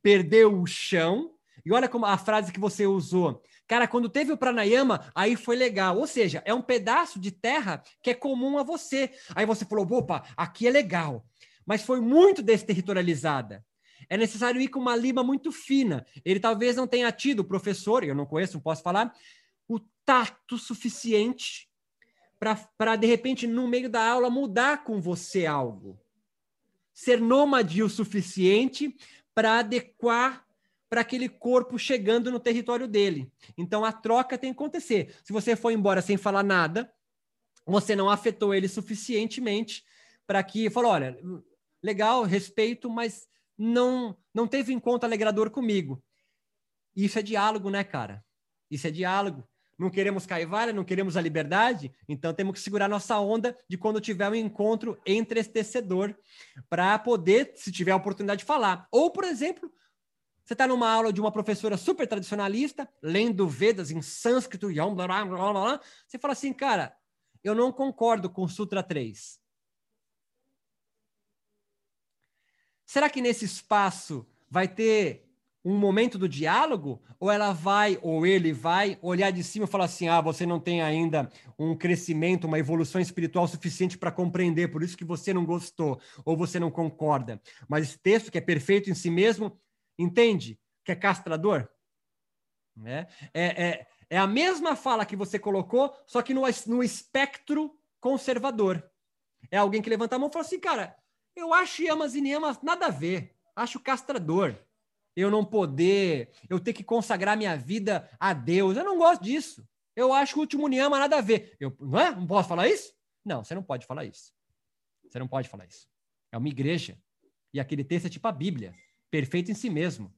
[SPEAKER 1] perdeu o chão. E olha como a frase que você usou. Cara, quando teve o pranayama, aí foi legal. Ou seja, é um pedaço de terra que é comum a você. Aí você falou, opa, aqui é legal. Mas foi muito desterritorializada. É necessário ir com uma lima muito fina. Ele talvez não tenha tido, o professor, eu não conheço, não posso falar, o tato suficiente para, de repente, no meio da aula, mudar com você algo. Ser nômade o suficiente para adequar para aquele corpo chegando no território dele. Então a troca tem que acontecer. Se você for embora sem falar nada, você não afetou ele suficientemente para que falou, olha, legal, respeito, mas não não teve encontro alegrador comigo. Isso é diálogo, né, cara? Isso é diálogo. Não queremos caivalha, não queremos a liberdade, então temos que segurar nossa onda de quando tiver um encontro entristecedor para poder, se tiver a oportunidade de falar. Ou, por exemplo, você está numa aula de uma professora super tradicionalista, lendo Vedas em sânscrito, e blá, blá, blá, blá, você fala assim, cara, eu não concordo com Sutra 3. Será que nesse espaço vai ter um momento do diálogo, ou ela vai, ou ele vai olhar de cima e falar assim: ah, você não tem ainda um crescimento, uma evolução espiritual suficiente para compreender, por isso que você não gostou, ou você não concorda. Mas esse texto, que é perfeito em si mesmo, entende? que é castrador? Né? É, é, é a mesma fala que você colocou, só que no, no espectro conservador. É alguém que levanta a mão e fala assim, cara, eu acho Yamas e Niyamas nada a ver. Acho castrador. Eu não poder, eu ter que consagrar minha vida a Deus. Eu não gosto disso. Eu acho que o último Niyama nada a ver. Eu, não é? Não posso falar isso? Não, você não pode falar isso. Você não pode falar isso. É uma igreja. E aquele texto é tipo a Bíblia, perfeito em si mesmo.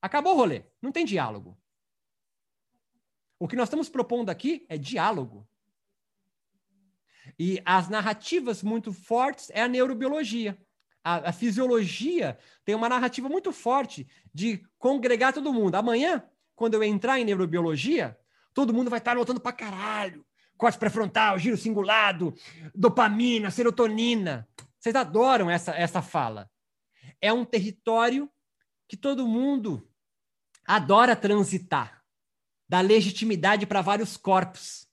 [SPEAKER 1] Acabou o rolê, não tem diálogo. O que nós estamos propondo aqui é diálogo. E as narrativas muito fortes é a neurobiologia. A, a, fisiologia tem uma narrativa muito forte de congregar todo mundo. Amanhã, quando eu entrar em neurobiologia, todo mundo vai estar anotando pra caralho. Corte pré-frontal, giro singulado, dopamina, serotonina. Vocês adoram essa, essa fala. É um território que todo mundo adora transitar dá legitimidade para vários corpos.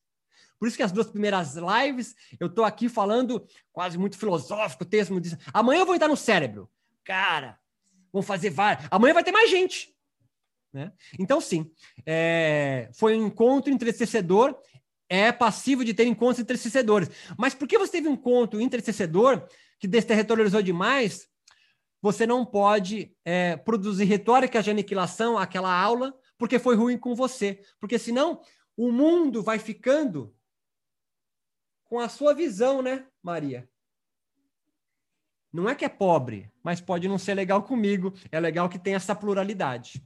[SPEAKER 1] Por isso que as duas primeiras lives eu estou aqui falando quase muito filosófico, texto diz, amanhã eu vou entrar no cérebro. Cara, vão fazer várias. Amanhã vai ter mais gente. Né? Então, sim, é... foi um encontro entrecedor, é passivo de ter encontros entrecedores. Mas por que você teve um encontro entrecedor que desterritorializou demais? Você não pode é, produzir retórica de aniquilação àquela aula, porque foi ruim com você. Porque senão o mundo vai ficando com a sua visão, né, Maria? Não é que é pobre, mas pode não ser legal comigo. É legal que tem essa pluralidade.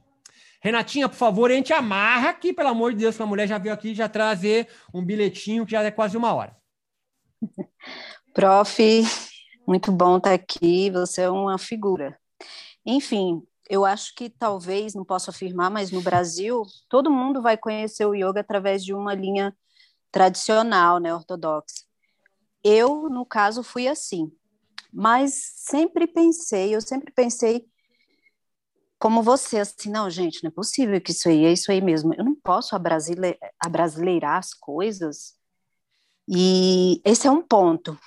[SPEAKER 1] Renatinha, por favor, a gente amarra aqui, pelo amor de Deus, que a mulher já veio aqui já trazer um bilhetinho que já é quase uma hora.
[SPEAKER 8] Prof, muito bom estar aqui. Você é uma figura. Enfim, eu acho que talvez, não posso afirmar, mas no Brasil, todo mundo vai conhecer o yoga através de uma linha tradicional, né, ortodoxa. Eu, no caso, fui assim. Mas sempre pensei, eu sempre pensei como você, assim, não, gente, não é possível que isso aí é isso aí mesmo. Eu não posso abrasile abrasileirar as coisas. E esse é um ponto.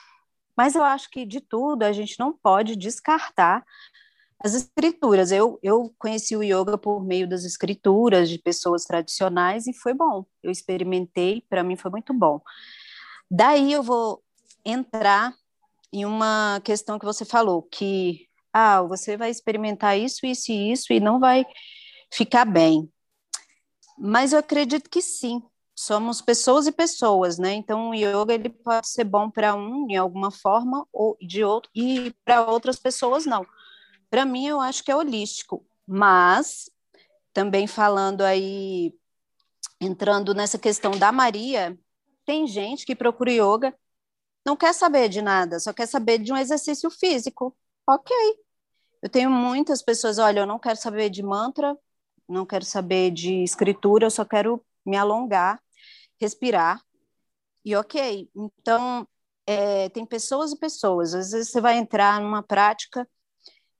[SPEAKER 8] Mas eu acho que de tudo a gente não pode descartar as escrituras. Eu, eu conheci o yoga por meio das escrituras de pessoas tradicionais e foi bom. Eu experimentei, para mim foi muito bom. Daí eu vou entrar em uma questão que você falou, que ah, você vai experimentar isso, isso e isso e não vai ficar bem. Mas eu acredito que sim. Somos pessoas e pessoas, né? Então o yoga ele pode ser bom para um de alguma forma ou de outro e para outras pessoas não para mim, eu acho que é holístico, mas também falando aí, entrando nessa questão da Maria, tem gente que procura yoga, não quer saber de nada, só quer saber de um exercício físico. Ok. Eu tenho muitas pessoas, olha, eu não quero saber de mantra, não quero saber de escritura, eu só quero me alongar, respirar. E ok. Então, é, tem pessoas e pessoas. Às vezes você vai entrar numa prática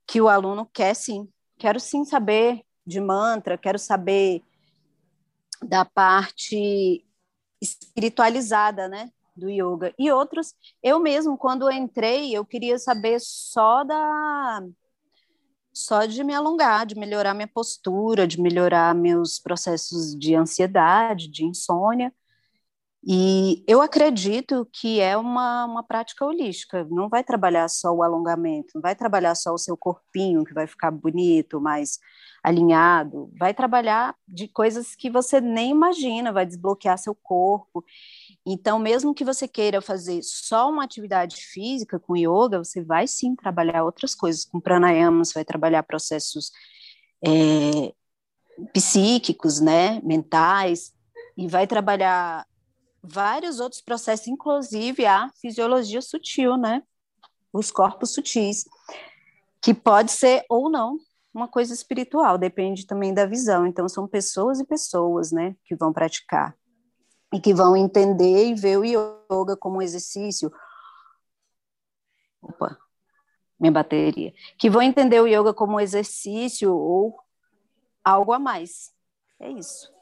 [SPEAKER 8] que o aluno quer sim. Quero sim saber de mantra, quero saber da parte espiritualizada, né, do yoga. E outros, eu mesmo quando entrei, eu queria saber só da só de me alongar, de melhorar minha postura, de melhorar meus processos de ansiedade, de insônia. E eu acredito que é uma, uma prática holística, não vai trabalhar só o alongamento, não vai trabalhar só o seu corpinho, que vai ficar bonito, mais alinhado, vai trabalhar de coisas que você nem imagina, vai desbloquear seu corpo. Então, mesmo que você queira fazer só uma atividade física com yoga, você vai sim trabalhar outras coisas. Com pranayama, você vai trabalhar processos é, psíquicos, né, mentais, e vai trabalhar vários outros processos, inclusive a fisiologia sutil, né? Os corpos sutis, que pode ser ou não uma coisa espiritual, depende também da visão. Então, são pessoas e pessoas, né, que vão praticar e que vão entender e ver o yoga como um exercício. Opa, minha bateria. Que vão entender o yoga como um exercício ou algo a mais. É isso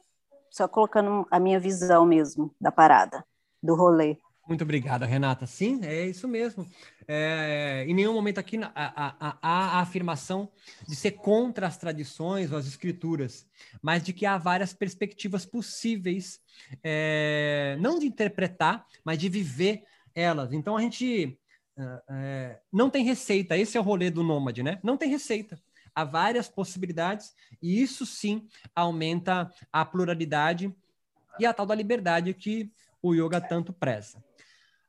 [SPEAKER 8] só colocando a minha visão mesmo da parada, do rolê.
[SPEAKER 1] Muito obrigado, Renata. Sim, é isso mesmo. É, em nenhum momento aqui há a, afirmação de ser contra as tradições ou as escrituras, mas de que há várias perspectivas possíveis, é, não de interpretar, mas de viver elas. Então a gente é, é não tem receita, esse é o rolê do nômade, né? Não tem receita. Há várias possibilidades, e isso sim aumenta a pluralidade e a tal da liberdade que o yoga tanto preza.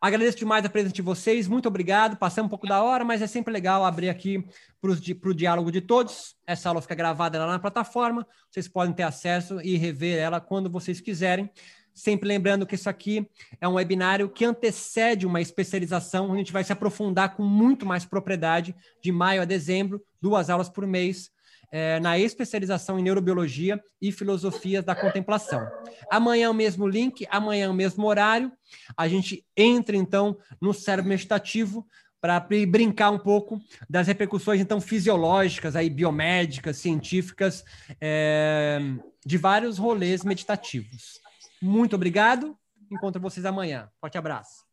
[SPEAKER 1] Agradeço demais a presença de vocês, muito obrigado. Passei um pouco da hora, mas é sempre legal abrir aqui para o diálogo de todos. Essa aula fica gravada lá na plataforma, vocês podem ter acesso e rever ela quando vocês quiserem. Sempre lembrando que isso aqui é um webinário que antecede uma especialização, onde a gente vai se aprofundar com muito mais propriedade de maio a dezembro, duas aulas por mês, é, na especialização em neurobiologia e filosofias da contemplação. Amanhã o mesmo link, amanhã o mesmo horário. A gente entra então no cérebro meditativo para brincar um pouco das repercussões então fisiológicas, aí biomédicas, científicas é, de vários rolês meditativos. Muito obrigado. Encontro vocês amanhã. Forte abraço.